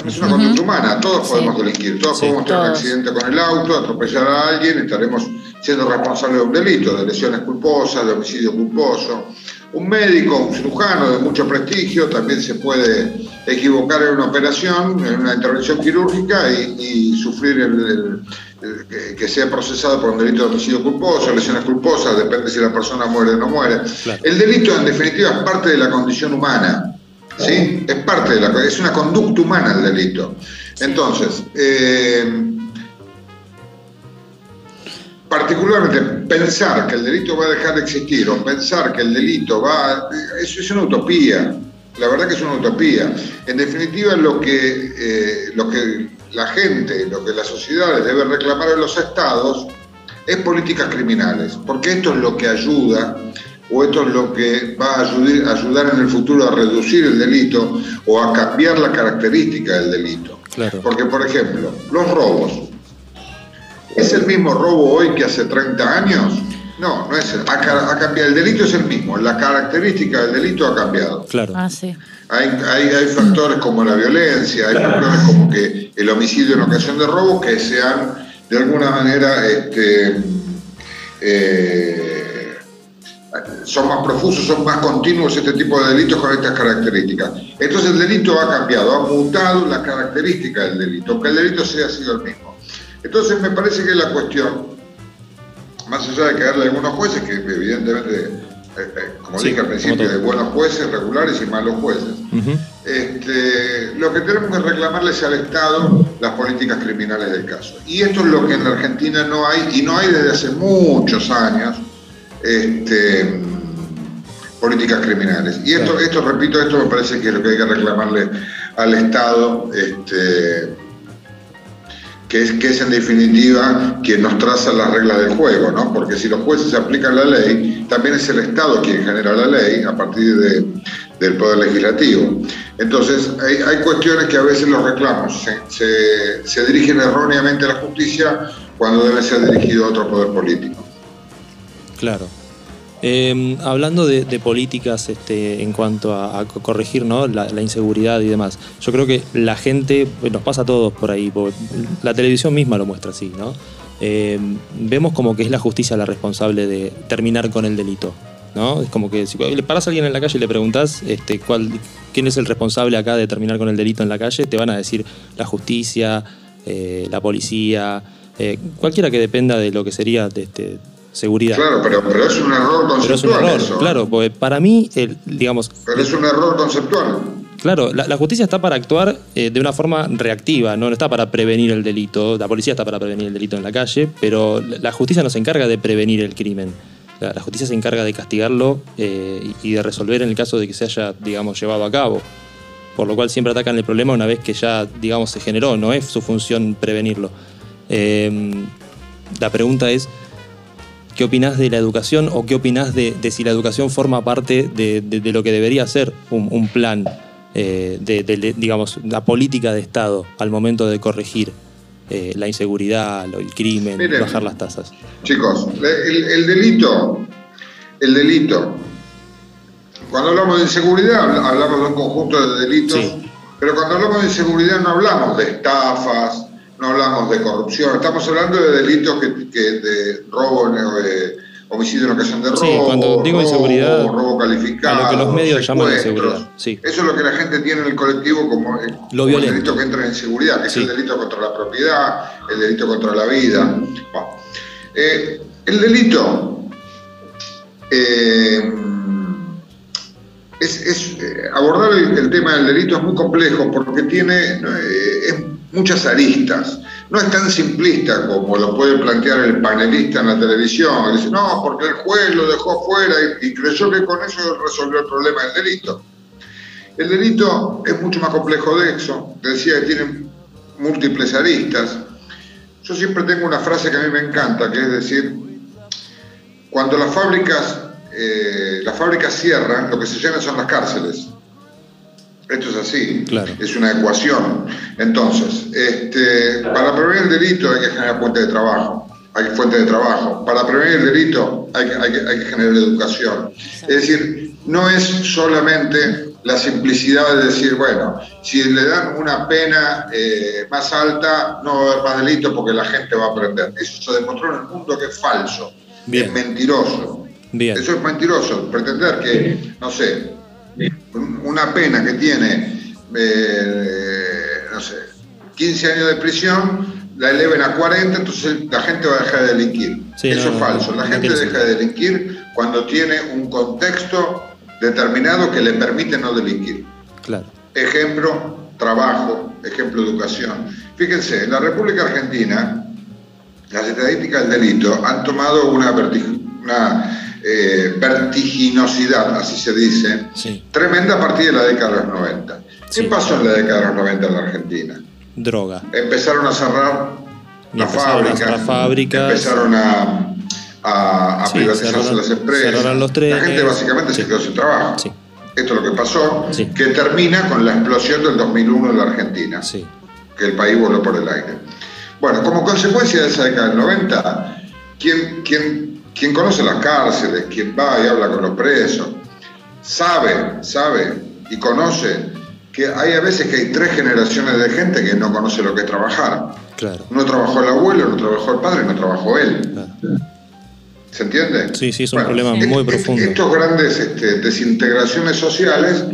Es una conducta humana, todos Sí. podemos delinquir, todos Sí. podemos tener un accidente con el auto, atropellar a alguien, estaremos siendo responsables de un delito, de lesiones culposas, de homicidio culposo. Un médico, un cirujano de mucho prestigio también se puede equivocar en una operación, en una intervención quirúrgica y, y sufrir el, el- el- que, que sea procesado por un delito de homicidio culposo, lesiones culposas, depende si la persona muere o no muere. Claro. El delito en definitiva es parte de la condición humana. ¿Sí? Es parte de la es una conducta humana el delito. Entonces, eh, particularmente pensar que el delito va a dejar de existir o pensar que el delito va a, eso es una utopía. La verdad que es una utopía. En definitiva, lo que, eh, lo que la gente, lo que las sociedades deben reclamar a los estados es políticas criminales, porque esto es lo que ayuda o esto es lo que va a ayudar, ayudar en el futuro a reducir el delito o a cambiar la característica del delito. Claro. Porque, por ejemplo, los robos. ¿Es el mismo robo hoy que hace 30 años? No, no es el, ha, ha cambiado. El delito es el mismo, la característica del delito ha cambiado. Claro. Ah, sí. Hay, hay, hay factores como la violencia, hay factores como que el homicidio en ocasión de robo que se han de alguna manera este, eh, son más profusos, son más continuos este tipo de delitos con estas características. Entonces el delito ha cambiado, ha mutado la característica del delito, aunque el delito sea sido el mismo. Entonces me parece que la cuestión, más allá de que darle a algunos jueces, que evidentemente, eh, eh, como Sí, dije al principio, de buenos jueces, regulares y malos jueces, este, lo que tenemos que reclamarles al Estado las políticas criminales del caso. Y esto es lo que en la Argentina no hay, y no hay desde hace muchos años, este, políticas criminales. Y esto, esto, repito, esto me parece que es lo que hay que reclamarle al Estado, este, que es, que es en definitiva quien nos traza las reglas del juego, ¿no? Porque si los jueces aplican la ley, también es el Estado quien genera la ley a partir de- del Poder Legislativo. Entonces, hay, hay cuestiones que a veces los reclamos se, se- se dirigen erróneamente a la justicia cuando deben ser dirigidos a otro poder político. Claro. Eh, hablando de, políticas este, en cuanto a, a co- corregir ¿no? la, inseguridad y demás, yo creo que la gente, nos pasa a todos por ahí, la televisión misma lo muestra así, ¿no? Eh, vemos como que es la justicia la responsable de terminar con el delito, ¿no? Es como que si le paras a alguien en la calle y le preguntas este, quién es el responsable acá de terminar con el delito en la calle, te van a decir la justicia, eh, la policía, eh, cualquiera que dependa de lo que sería este, seguridad. Claro, pero, pero es un error Pero es un conceptual error, eso. claro, porque para mí, el- digamos, Pero es un error conceptual. claro, la, la justicia está para actuar eh, de una forma reactiva, ¿no? no está para prevenir el delito, la policía está para prevenir el delito en la calle, pero la, justicia no se encarga de prevenir el crimen. La, la justicia se encarga de castigarlo eh, y, y de resolver en el caso de que se haya, digamos, llevado a cabo. Por lo cual siempre atacan el problema una vez que ya, digamos, se generó, no es su función prevenirlo. Eh, la pregunta es, ¿Qué opinás de la educación o qué opinás de, de si la educación forma parte de, de- de lo que debería ser un, un plan eh, de, digamos, la política de Estado al momento de corregir eh, la inseguridad, el crimen, Miren. bajar las tasas? Chicos, el, el delito, el delito, cuando hablamos de inseguridad habl- hablamos de un conjunto de delitos, Sí. pero cuando hablamos de inseguridad no hablamos de estafas, no hablamos de corrupción, estamos hablando de delitos que, que de robo, eh, homicidio en ocasión de robo, Sí, cuando digo robo, inseguridad, robo calificado, a lo que los medios llaman inseguridad, sí. Eso es lo que la gente tiene en el colectivo como, eh, como el delito que entra en inseguridad, que Sí. es el delito contra la propiedad, el delito contra la vida. Bueno, eh, el delito eh, es, es, eh, abordar el, tema del delito es muy complejo porque tiene. Eh, muchas aristas. No es tan simplista como lo puede plantear el panelista en la televisión. Dice, no, porque el juez lo dejó fuera y, y creyó que con eso resolvió el problema del delito. El delito es mucho más complejo de eso. Decía que tiene múltiples aristas. Yo siempre tengo una frase que a mí me encanta, que es decir, cuando las fábricas, eh, las fábricas cierran, lo que se llenan son las cárceles. Esto es así, Claro. es una ecuación. Entonces, este, para prevenir el delito hay que generar fuentes de trabajo. Hay fuentes de trabajo. Para prevenir el delito hay que, hay que- hay que generar educación. Es decir, no es solamente la simplicidad de decir, bueno, si le dan una pena eh, más alta, no va a haber más delito porque la gente va a aprender. Eso se demostró en el mundo que es falso, Bien. es mentiroso. Bien. Eso es mentiroso, pretender que, no sé, un- una pena que tiene, eh, no sé, 15 años de prisión, la eleven a 40, entonces la gente va a dejar de delinquir. Sí, Eso no, es falso. La no gente deja de delinquir cuando tiene un contexto determinado que le permite no delinquir. Claro. Ejemplo, trabajo, ejemplo, educación. Fíjense, en la República Argentina, las estadísticas del delito han tomado una, eh, vertiginosidad, así se dice, Sí. tremenda a partir de la década de los 90. ¿Qué pasó en la década de los 90 en la Argentina? Droga. Empezaron a cerrar las fábricas, empezaron a, a, a Sí, privatizarse cerraron- las empresas. los la trenes. gente básicamente se quedó sin trabajo. Esto es lo que pasó, que termina con la explosión del 2001 en la Argentina, Sí. que el país voló por el aire. Bueno, como consecuencia de esa década del 90, quien, quien quien conoce las cárceles, quien va y habla con los presos, sabe, sabe y conoce que hay a veces que hay tres generaciones de gente que no conoce lo que es trabajar. Claro. No trabajó el abuelo, no trabajó el padre, no trabajó él. ¿Se entiende? Sí, sí, es un problema muy est- profundo. Estos grandes este, desintegraciones sociales,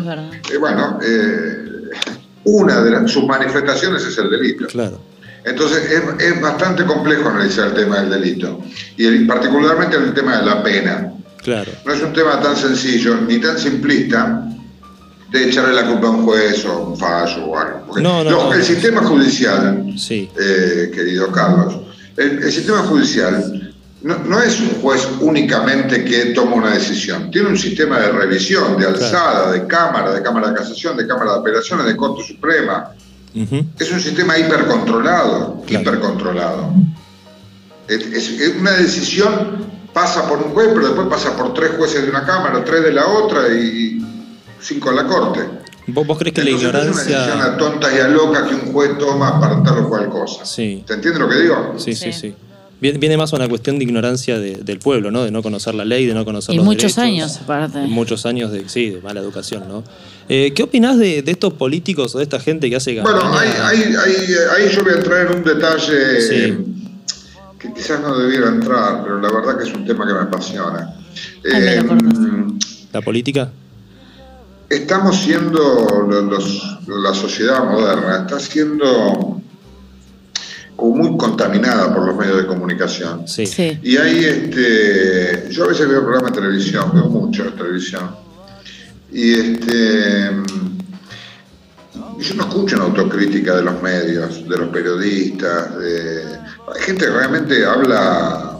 Es eh, bueno, eh, una de las- sus manifestaciones es el delito. Claro. Entonces es, es bastante complejo analizar el tema del delito y el- particularmente el tema de la pena. Claro. No es un tema tan sencillo ni tan simplista de echarle la culpa a un juez o a un fallo o algo. Porque No, no, los- no. el sistema judicial, Sí. eh, querido Carlos, el, el sistema judicial no, no es un juez únicamente que toma una decisión, tiene un sistema de revisión, de alzada, de cámara, de cámara de casación, de cámara de apelaciones, de Corte Suprema. Ujú. Es un sistema hipercontrolado, Claro. hipercontrolado. Es, es- una decisión pasa por un juez, pero después pasa por tres jueces de una cámara, tres de la otra y cinco en la corte. ¿Vos, vos crees que la Entonces, no es una decisión ignorancia... a tonta y a loca que un juez toma para tal o cual cosa. Sí, ¿Te entiendes lo que digo? sí, sí, Sí. sí. Viene, más a una cuestión de ignorancia de- del pueblo, ¿no? De no conocer la ley, de no conocer Y los muchos derechos. años, aparte. Muchos años de, sí, de mala educación, ¿no? Eh, ¿Qué opinás de, de estos políticos o de esta gente que hace campaña? Bueno, ahí, ahí- ahí- ahí yo voy a entrar en un detalle Sí. que quizás no debiera entrar, pero la verdad que es un tema que me apasiona. Ay, me lo Eh. ¿La política? estamos siendo, los- la sociedad moderna está siendo muy contaminada por los medios de comunicación. Sí. Sí. Y ahí, este, yo a veces veo programas de televisión, veo mucho de televisión, y este, yo no escucho una autocrítica de los medios, de los periodistas, de, hay gente que realmente habla,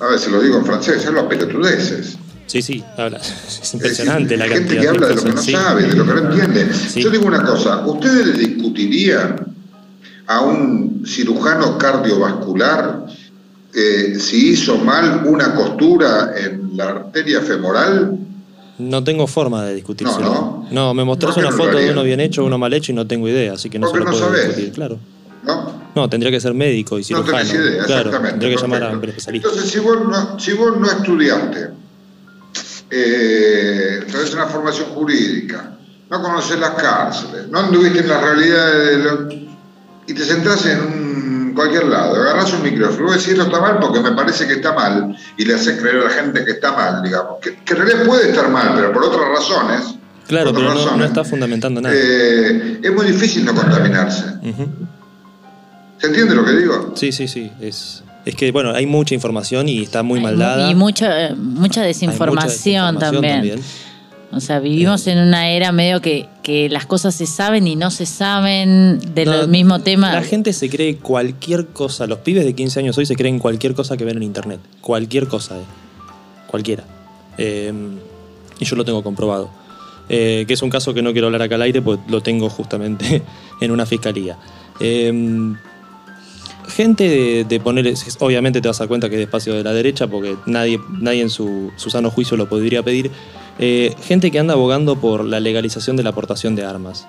a ver, se lo digo en francés, habla pelotudeces. Sí, sí, habla. Es impresionante la Hay gente cantidad que habla de lo que no sí. sabe, de lo que no entiende. Sí. Yo digo una cosa, ¿ustedes discutirían a un cirujano cardiovascular eh, si hizo mal una costura en la arteria femoral? No tengo forma de discutírselo. No, ¿no? me mostrás ¿Por qué una no foto de uno bien hecho, uno mal hecho y no tengo idea, así que no se Porque lo no puedo sabés. discutir, claro. ¿No? No, tendría que ser médico y No cirujano. tenés idea, claro, exactamente. tendría que llamar a un especialista. Entonces, si vos no, si vos no estudiaste, eh, tenés una formación jurídica, no conoces las cárceles, no anduviste en la realidad de lo- y te sentás en un- cualquier lado, agarrás un micrófono y vos decís esto está mal porque me parece que está mal y le haces creer a la gente que está mal, digamos, que, que en realidad puede estar mal, pero por otras razones. Claro, por pero otras no, no razones, está fundamentando nada. eh, es muy difícil no contaminarse. ¿Se entiende lo que digo? Sí, sí, sí. Es, es que, bueno, hay mucha información y está muy Hay mal dada. Y mucha, eh, mucha Hay mucha desinformación, desinformación también. O sea, vivimos en una era medio que, que las cosas se saben y no se saben del No, mismo tema. La gente se cree cualquier cosa. Los pibes de 15 años hoy se creen cualquier cosa que ven en internet. Cualquier cosa, eh. Cualquiera. Eh, y yo lo tengo comprobado. Eh, que es un caso que no quiero hablar acá al aire, pues lo tengo justamente en una fiscalía. Eh, gente de, de poner. Obviamente te vas a dar cuenta que es espacio de la derecha, porque nadie, nadie en su, su sano juicio lo podría pedir. Eh, gente que anda abogando por la legalización de la aportación de armas.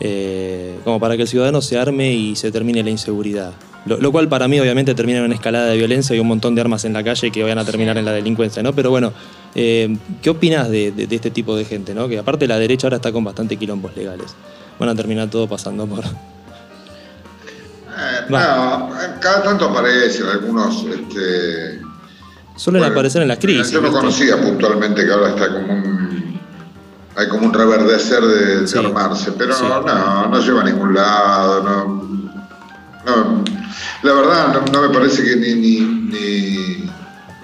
Eh, como para que el ciudadano se arme y se termine la inseguridad. Lo, lo cual para mí obviamente termina en una escalada de violencia y un montón de armas en la calle que vayan a terminar en la delincuencia, ¿no? Pero bueno, eh, ¿qué opinas de, de- de este tipo de gente, ¿no? Que aparte la derecha ahora está con bastante quilombos legales. Van a terminar todo pasando por... Eh, no, cada tanto aparecen algunos. Este, Suelen bueno, aparecer en las crisis. Yo no ¿viste? conocía puntualmente que ahora está como un. Hay como un reverdecer de, de Sí. armarse, pero Sí. no, no lleva a ningún lado. No, no, la verdad, no, no me parece que ni, ni, ni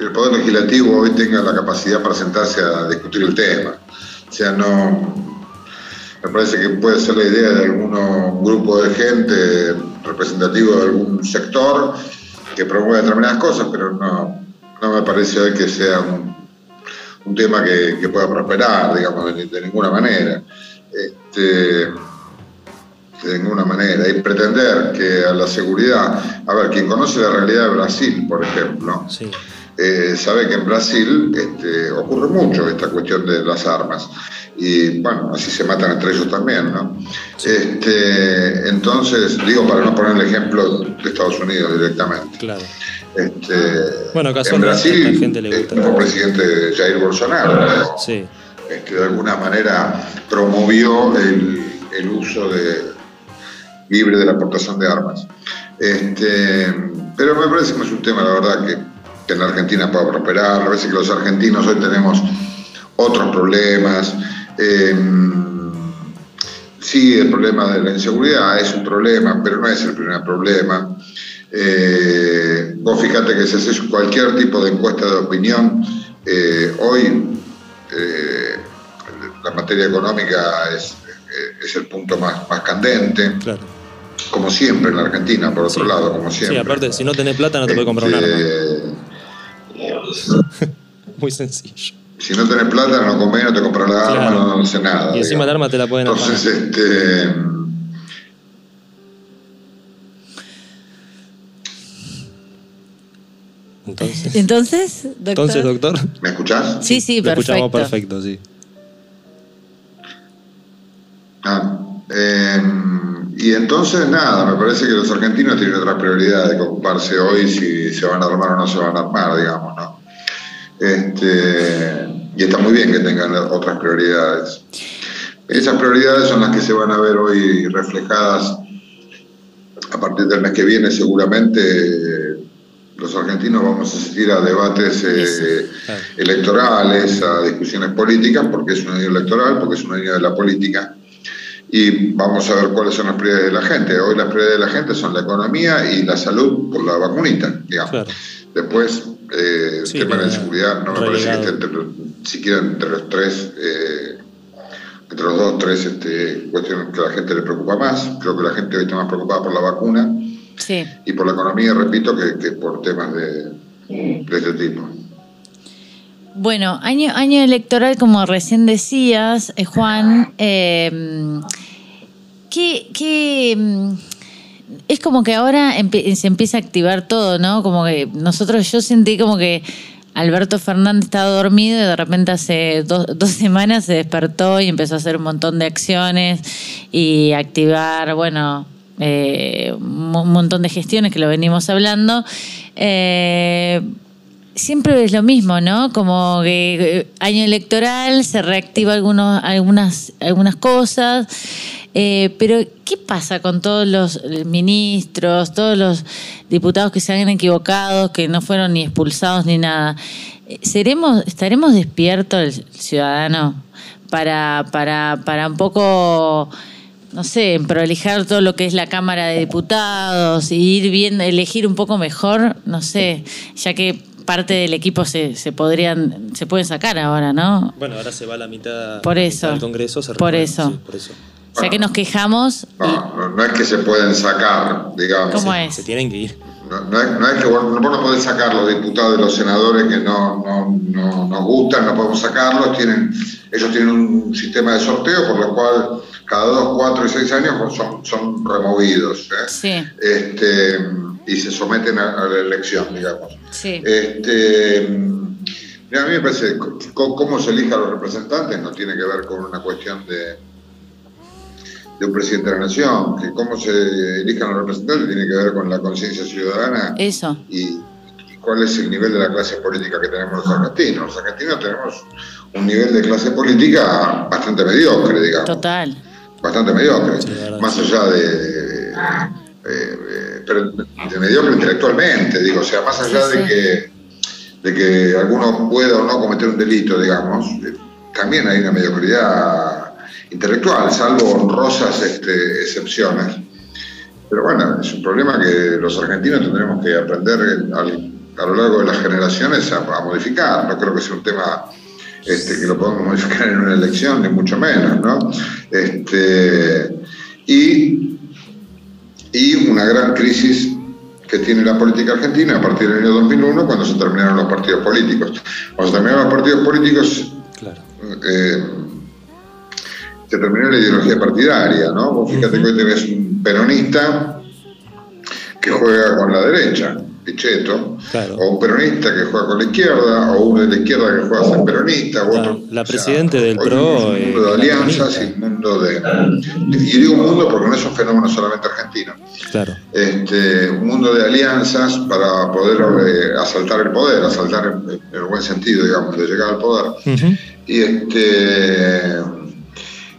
el Poder Legislativo hoy tenga la capacidad para sentarse a discutir el tema. O sea, no. Me parece que puede ser la idea de algún grupo de gente representativo de algún sector que promueve determinadas cosas, pero no, no me parece hoy que sea un, un tema que, que pueda prosperar, digamos, de, de ninguna manera. Este, de ninguna manera. Y pretender que a la seguridad, a ver, quien conoce la realidad de Brasil, por ejemplo, Sí. eh, sabe que en Brasil este, ocurre mucho esta cuestión de las armas. Y bueno, así se matan entre ellos también, ¿no? Este, entonces, digo, para no poner el ejemplo de Estados Unidos directamente. Claro. Este, Bueno, en a Brasil, la gente le gusta. el presidente Jair Bolsonaro Sí. este, de alguna manera promovió el, el uso de, libre de la aportación de armas. Este, pero me parece que es un tema, la verdad, que, que en la Argentina pueda prosperar. A veces que los argentinos hoy tenemos otros problemas. Eh, sí, el problema de la inseguridad es un problema, pero no es el primer problema. Eh, vos fíjate que si haces cualquier tipo de encuesta de opinión, eh, hoy eh, la materia económica es, eh, es el punto más, más candente, Claro. como siempre en la Argentina, por otro Sí. lado, como siempre. Sí, aparte, si no tenés plata no te puedes comprar un arma. Este, Muy sencillo. Si no tenés plata, no comés, no te compras la arma, no, no sé nada. Y encima el arma te la pueden Entonces, este. Entonces, Entonces, doctor. entonces, doctor. ¿Me escuchás? Sí, sí, Lo escuchamos perfecto. perfecto, sí. Ah, eh, y entonces, nada, me parece que los argentinos tienen otras prioridades que ocuparse hoy si se van a armar o no se van a armar, digamos, ¿no? Este, y está muy bien que tengan otras prioridades. Esas prioridades son las que se van a ver hoy reflejadas a partir del mes que viene, seguramente. Los argentinos vamos a asistir a debates eh, Claro. electorales, a discusiones políticas, porque es un año electoral, porque es un año de la política, y vamos a ver cuáles son las prioridades de la gente. Hoy las prioridades de la gente son la economía y la salud por la vacunita, digamos. Claro. Después, eh, el tema de la seguridad no me parece que esté siquiera entre los tres, eh, entre los dos, tres este, cuestiones que a la gente le preocupa más. Creo que la gente hoy está más preocupada por la vacuna Sí. y por la economía, repito, que, que por temas de, de este tipo. Bueno, año, año electoral, como recién decías, eh, Juan, eh, ¿qué, qué, mm, es como que ahora se empieza a activar todo, ¿no? Como que nosotros, yo sentí como que Alberto Fernández estaba dormido y de repente hace dos, dos semanas se despertó y empezó a hacer un montón de acciones y activar, bueno, eh, un montón de gestiones que lo venimos hablando. Eh, siempre es lo mismo, ¿no? Como que eh, año electoral se reactiva algunos, algunas, algunas cosas, pero ¿qué pasa con todos los ministros, todos los diputados que se han equivocado, que no fueron ni expulsados ni nada? ¿Seremos, estaremos despiertos el ciudadano para, para, para un poco no sé, prolijar todo lo que es la Cámara de Diputados y ir viendo, elegir un poco mejor, no sé, ya que parte del equipo se, se podrían, se pueden sacar ahora, ¿no? Bueno, ahora se va la mitad, Por la eso. mitad del Congreso. Se Por eso. sí, por eso. Ya que nos quejamos, y- No, no, no es que se pueden sacar, digamos. ¿cómo Se es? tienen que ir. No, no es, no es que vos, vos no podés sacar los diputados de los senadores que no, no, no nos gustan, no podemos sacarlos. Tienen, ellos tienen un sistema de sorteo por lo cual cada dos, cuatro y seis años pues, son, son removidos ¿eh? Sí, este, y se someten a, a la elección, digamos. sí, Este, mira, a mí me parece cómo se elija a los representantes no tiene que ver con una cuestión de, de un presidente de la nación, que cómo se elijan los representantes tiene que ver con la conciencia ciudadana eso, y cuál es el nivel de la clase política que tenemos los argentinos. Los argentinos tenemos un nivel de clase política bastante mediocre, digamos total. Bastante mediocre, Sí, más allá de, de- eh, pero de mediocre intelectualmente, digo, o sea, más allá Sí, de que de que alguno pueda o no cometer un delito, digamos, eh, también hay una mediocridad intelectual, salvo honrosas este, excepciones. Pero bueno, es un problema que los argentinos tendremos que aprender al- a lo largo de las generaciones a, a modificar. No creo que sea un tema este, que lo podamos modificar en una elección, ni mucho menos, ¿no? Este, y, y una gran crisis que tiene la política argentina a partir del año 2001, cuando se terminaron los partidos políticos. Cuando se terminaron los partidos políticos, Claro. eh, se terminó la ideología partidaria, ¿no? Vos fíjate que hoy tenés un peronista que juega con la derecha, Pichetto, Claro. o un peronista que juega con la izquierda, o uno de la izquierda que juega a ser peronista, o La- otro. la o sea, presidente del PRO, un eh, mundo de la alianzas y un mundo de. Y digo un mundo porque no es un fenómeno solamente argentino. Claro. Este, un mundo de alianzas para poder eh, asaltar el poder, asaltar en, el buen sentido, digamos, de llegar al poder. Y, este,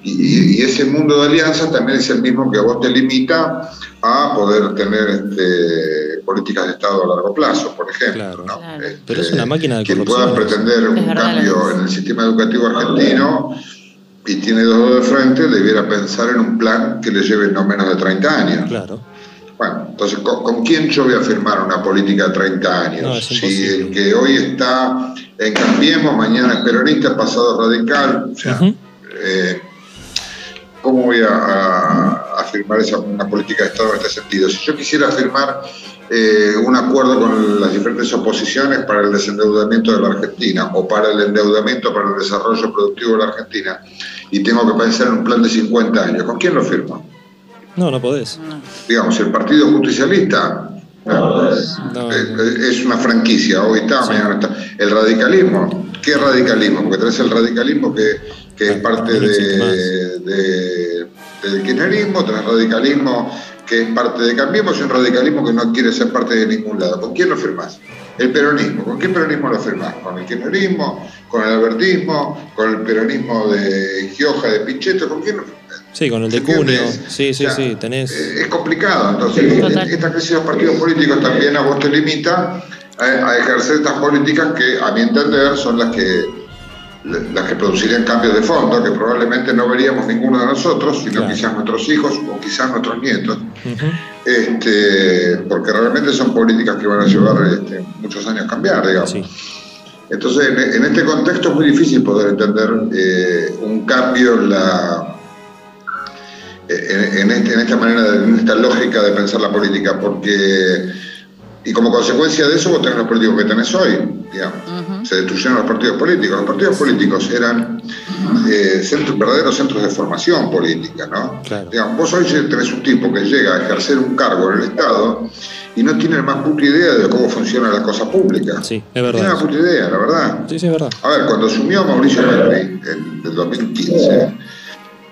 y, y ese mundo de alianzas también es el mismo que a vos te limita a poder tener este, políticas de Estado a largo plazo, por ejemplo. Claro. ¿no? Claro. Este, Pero es una máquina de Quien pueda pretender un verdad, cambio en el sistema educativo argentino y tiene dos dedos de frente, debiera pensar en un plan que le lleve no menos de 30 años. Claro. Bueno, entonces, ¿con, con quién yo voy a firmar una política de 30 años? No, si el que hoy está en Cambiemos, mañana es peronista, pasado radical, o sea, eh, ¿cómo voy a firmar esa, una política de Estado en este sentido? Si yo quisiera firmar eh, un acuerdo con las diferentes oposiciones para el desendeudamiento de la Argentina o para el endeudamiento para el desarrollo productivo de la Argentina y tengo que pensar en un plan de 50 años, ¿con quién lo firmo? No, no podés. digamos, el Partido Justicialista no, No, eh, eh, es una franquicia, hoy está, mañana no está. El radicalismo, ¿qué radicalismo? Porque tenés el radicalismo que, que es Ah, parte de- del kirchnerismo, tenés radicalismo que es parte de Cambiemos y un radicalismo que no quiere ser parte de ningún lado. ¿Con quién lo firmás? El peronismo. ¿Con qué peronismo lo firmás? ¿Con el kirchnerismo? ¿Con el albertismo? ¿Con el peronismo de Gioja, de Pichetto? ¿Con quién lo firmás? Sí, con el de. Cunio. Sí, sí, O sea, sí, tenés. eh, Es complicado, entonces Total. esta crisis de los partidos políticos también a vos te limita a, a ejercer estas políticas que a mi entender son las que las que producirían cambios de fondo, que probablemente no veríamos ninguno de nosotros, sino Claro. quizás nuestros hijos o quizás nuestros nietos, este, porque realmente son políticas que van a llevar este, muchos años a cambiar, digamos. Sí. Entonces, en, en este contexto es muy difícil poder entender eh, un cambio en la en, en este- en esta manera, en esta lógica de pensar la política, porque y como consecuencia de eso vos tenés los políticos que tenés hoy, digamos. Se destruyeron los partidos políticos. Los partidos políticos eran eh, centros, verdaderos centros de formación política, ¿no? Claro. Digamos, vos hoy tenés un tipo que llega a ejercer un cargo en el Estado y no tiene la más puta idea de cómo funciona la cosa pública. Sí, es No verdad tiene la eso. puta idea, la verdad. Sí, sí, es verdad. A ver, cuando asumió Mauricio Macri en el 2015,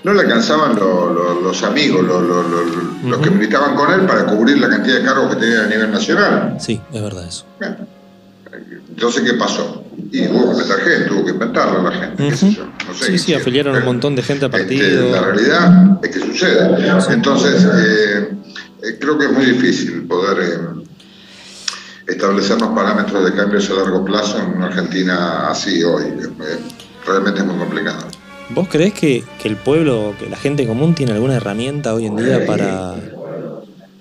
no le alcanzaban lo- lo- los amigos, lo- lo- lo- los que militaban con él para cubrir la cantidad de cargos que tenía a nivel nacional. Sí, es verdad eso. Bueno, entonces, ¿qué pasó? Y hubo que meter gente, tuvo que inventarlo la gente, qué sé yo. No sé Sí, sí, afiliaron a un montón de gente a este, partido. la realidad es que sucede. Entonces, eh, eh, creo que es muy difícil poder eh, establecer los parámetros de cambios a largo plazo en una Argentina así hoy. Eh, realmente es muy complicado. ¿Vos creés que, que el pueblo, que la gente común tiene alguna herramienta hoy en día para,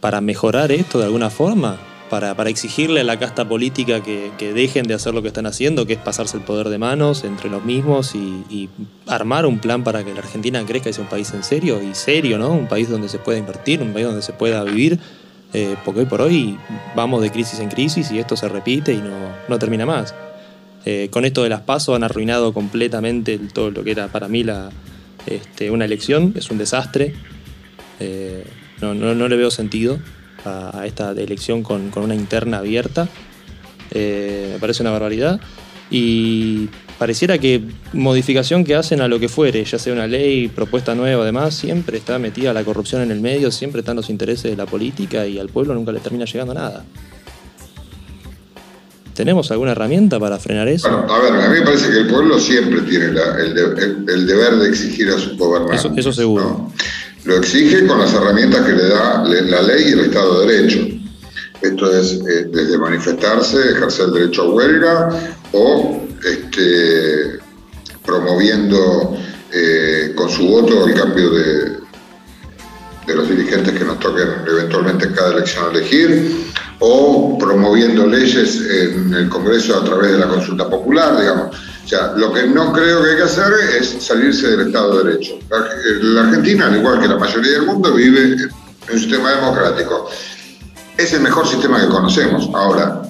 para mejorar esto de alguna forma? Para, para exigirle a la casta política que, que dejen de hacer lo que están haciendo, que es pasarse el poder de manos entre los mismos y, y armar un plan para que la Argentina crezca y sea un país en serio y serio, ¿no? Un país donde se pueda invertir, un país donde se pueda vivir, eh, porque hoy por hoy vamos de crisis en crisis y esto se repite y no, no termina más. Eh, con esto de las pasos han arruinado completamente todo lo que era para mí la, este, una elección, es un desastre. Eh, no, no- no le veo sentido a, esta elección con, con una interna abierta. Eh, me parece una barbaridad. Y pareciera que modificación que hacen a lo que fuere, ya sea una ley, propuesta nueva, además, siempre está metida la corrupción en el medio, siempre están los intereses de la política y al pueblo nunca le termina llegando nada. ¿Tenemos alguna herramienta para frenar eso? Bueno, a ver, a mí me parece que el pueblo siempre tiene la- el, de- el- el deber de exigir a sus gobernantes. Eso- eso seguro. ¿no? Lo exige con las herramientas que le da la ley y el Estado de Derecho. Esto es eh, desde manifestarse, ejercer el derecho a huelga o este, promoviendo eh, con su voto el cambio de, de los dirigentes que nos toquen eventualmente en cada elección elegir, o promoviendo leyes en el Congreso a través de la consulta popular, digamos. O sea, lo que no creo que hay que hacer es salirse del Estado de Derecho. La, la Argentina, al igual que la mayoría del mundo, vive en un sistema democrático. Es el mejor sistema que conocemos. Ahora,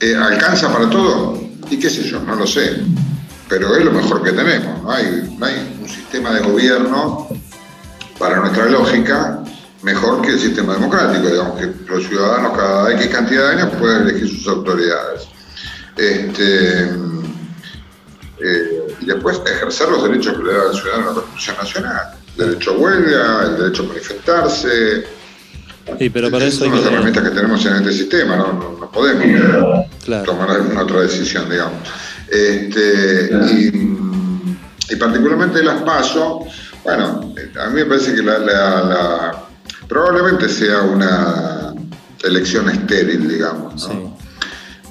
eh, ¿alcanza para todo? Y qué sé yo, no lo sé. Pero es lo mejor que tenemos. No hay, no hay un sistema de gobierno para nuestra lógica mejor que el sistema democrático, digamos que los ciudadanos cada X cantidad de años pueden elegir sus autoridades. Este, eh, y después ejercer los derechos que le da al ciudadano la Constitución Nacional, el derecho a huelga, el derecho a manifestarse. Sí, pero para eso son las herramientas que tenemos en este sistema, no, no, no podemos eh, Claro. tomar alguna otra decisión, digamos. Este, y, y particularmente las PASO, bueno, a mí me parece que la, la- la- probablemente sea una elección estéril, digamos, ¿no? Sí.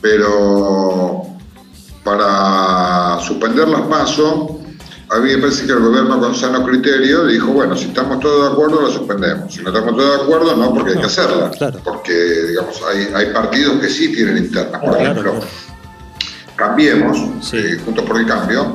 pero para suspender las PASO, a mí me parece que el gobierno con sano criterio dijo, bueno, si estamos todos de acuerdo, la suspendemos. Si no estamos todos de acuerdo, no, porque hay que hacerla. claro. Porque, digamos, hay, hay partidos que sí tienen internas. Por Claro, ejemplo, claro. Cambiemos, Sí. eh, Juntos por el Cambio,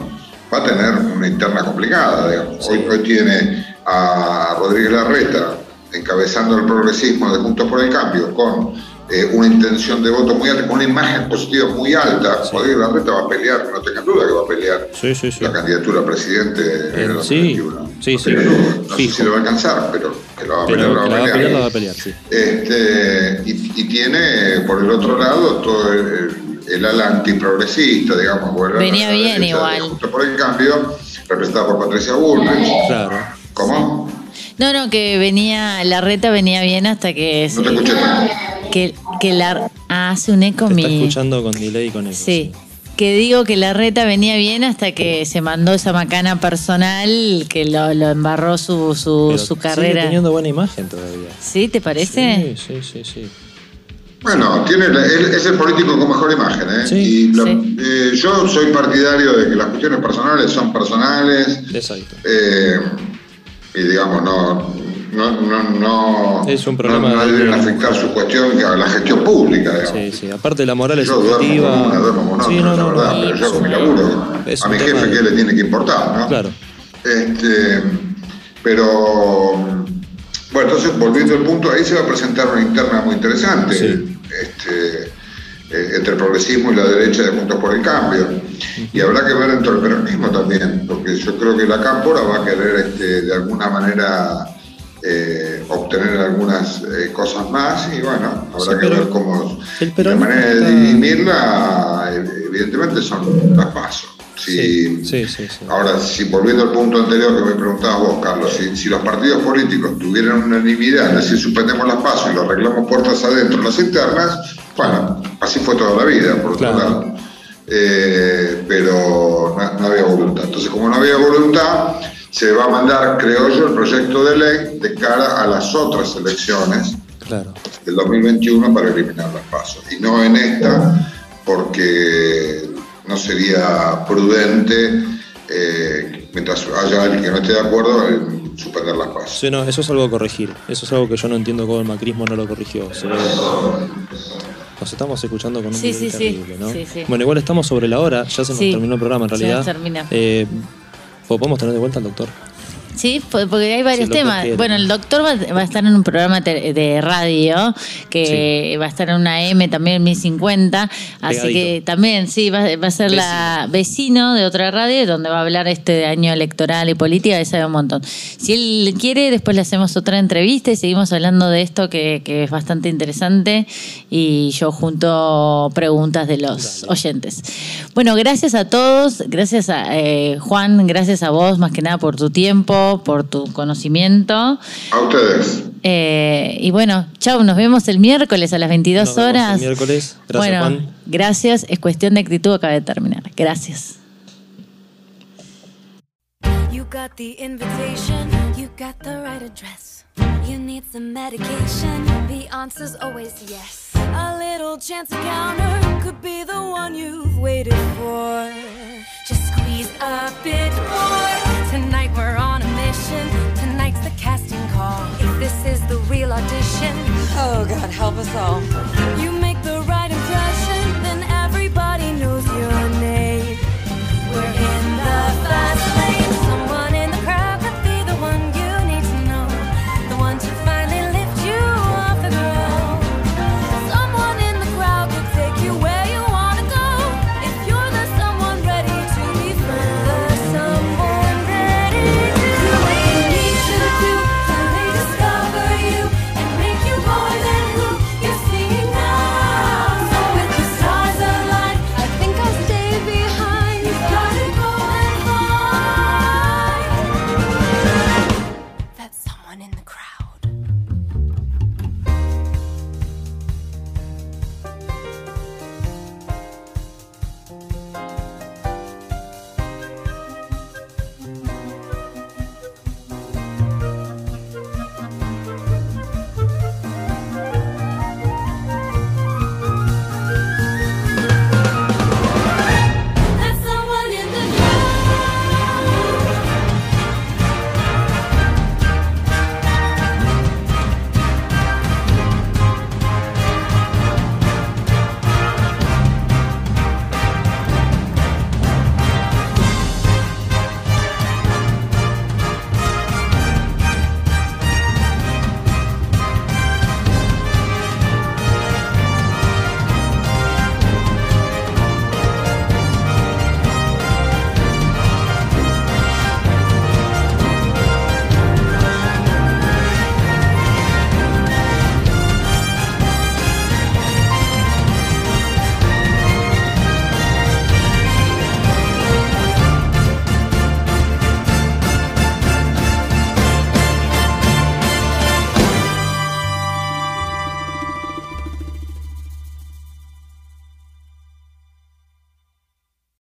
va a tener una interna complicada, digamos. Hoy, hoy tiene a Rodríguez Larreta encabezando el progresismo de Juntos por el Cambio con eh, una intención de voto muy alta, con una imagen positiva muy alta. Sí. Rodríguez Larreta va a pelear, no tengan duda que va a pelear Sí, sí, sí. la candidatura a presidente Eh, en el sí, 2021. sí, No sí. duda. No sé si lo va a alcanzar, pero que lo va a pelear, lo va a pelear, la va a pelear, sí. este, y, y tiene por el otro lado todo el, el ala antiprogresista, digamos. Venía bien igual. Por el cambio, representada por Patricia Bullrich. Claro. ¿Cómo? No, no, que venía, la reta venía bien hasta que... No te escuché tanto. Que, que la... Ah, hace un eco Te está mi... escuchando con delay y con eso. Sí. Que digo que la reta venía bien hasta que se mandó esa macana personal que lo, lo embarró su, su, Pero su Sigue carrera. teniendo buena imagen todavía. ¿Sí? ¿Te parece? Sí, sí, sí, sí. Bueno, tiene es el político con mejor imagen. ¿eh? Sí, y sí. eh, yo soy partidario de que las cuestiones personales son personales. Exacto. eh, y digamos, no, no, no, no, Es un problema no, no de- deben afectar su cuestión a la gestión pública. Digamos. Sí, sí. Aparte la moral es Yo duermo con subjetiva. una, duermo con otra, Sí, no, la no, verdad, no. pero yo con mi laburo, a mi jefe que le tiene que importar, ¿no? Claro. Este, pero, bueno, entonces volviendo al punto, ahí se va a presentar una interna muy interesante Sí. Este, eh, entre el progresismo y la derecha de Juntos por el Cambio. Y habrá que ver dentro del peronismo también, porque yo creo que la Cámpora va a querer este, de alguna manera eh, obtener algunas eh, cosas más y bueno, habrá Sí, que ver cómo... el La manera de dirimirla, eh, evidentemente, son las pasos. Si, Sí, sí, sí. Ahora, si volviendo al punto anterior que me preguntabas vos, Carlos, si, si los partidos políticos tuvieran unanimidad, es decir, suspendemos las pasos y lo arreglamos puertas adentro, las internas, bueno, así fue toda la vida, por otro Claro. lado. Eh, pero no, no había voluntad. Entonces, como no había voluntad, se va a mandar, creo yo, el proyecto de ley de cara a las otras elecciones Claro. del 2021 para eliminar las pasos. Y no en esta, porque no sería prudente, eh, mientras haya alguien que no esté de acuerdo, en suspender las pasos. Sí, no, eso es algo a corregir. Eso es algo que yo no entiendo cómo el macrismo no lo corrigió. Se ve- Nos estamos escuchando con un Sí, sí, sí. terrible, ¿no? Sí, sí. Bueno, igual estamos sobre la hora, ya se nos Sí. terminó el programa en realidad. termina. Eh, ¿Podemos tener de vuelta al doctor? Sí, po- porque hay varios temas. quiere. Bueno, el doctor va, va a estar en un programa de radio que va a estar en una M también 1050. Así Pegadito. que también, sí, va, va a ser la vecino de otra radio donde va a hablar este año electoral y política, que sabe un montón. Si él quiere, después le hacemos otra entrevista y seguimos hablando de esto que, que es bastante interesante. Y yo junto preguntas de los oyentes. Bueno, gracias a todos. Gracias a eh, Juan, gracias a vos más que nada por tu tiempo, por tu conocimiento. A ustedes. Eh, y bueno, chau, nos vemos el miércoles a las 22 Nos vemos el horas. miércoles. Gracias, bueno, Juan. gracias. Es cuestión de actitud, acaba de terminar. Gracias. You got the invitation, you got the right address. You need some medication, the answer's always yes. A little chance encounter could be the one you've waited for. Just squeeze a bit more. Tonight we're on a mission, tonight's the casting call. If this is the real audition, oh God, help us all.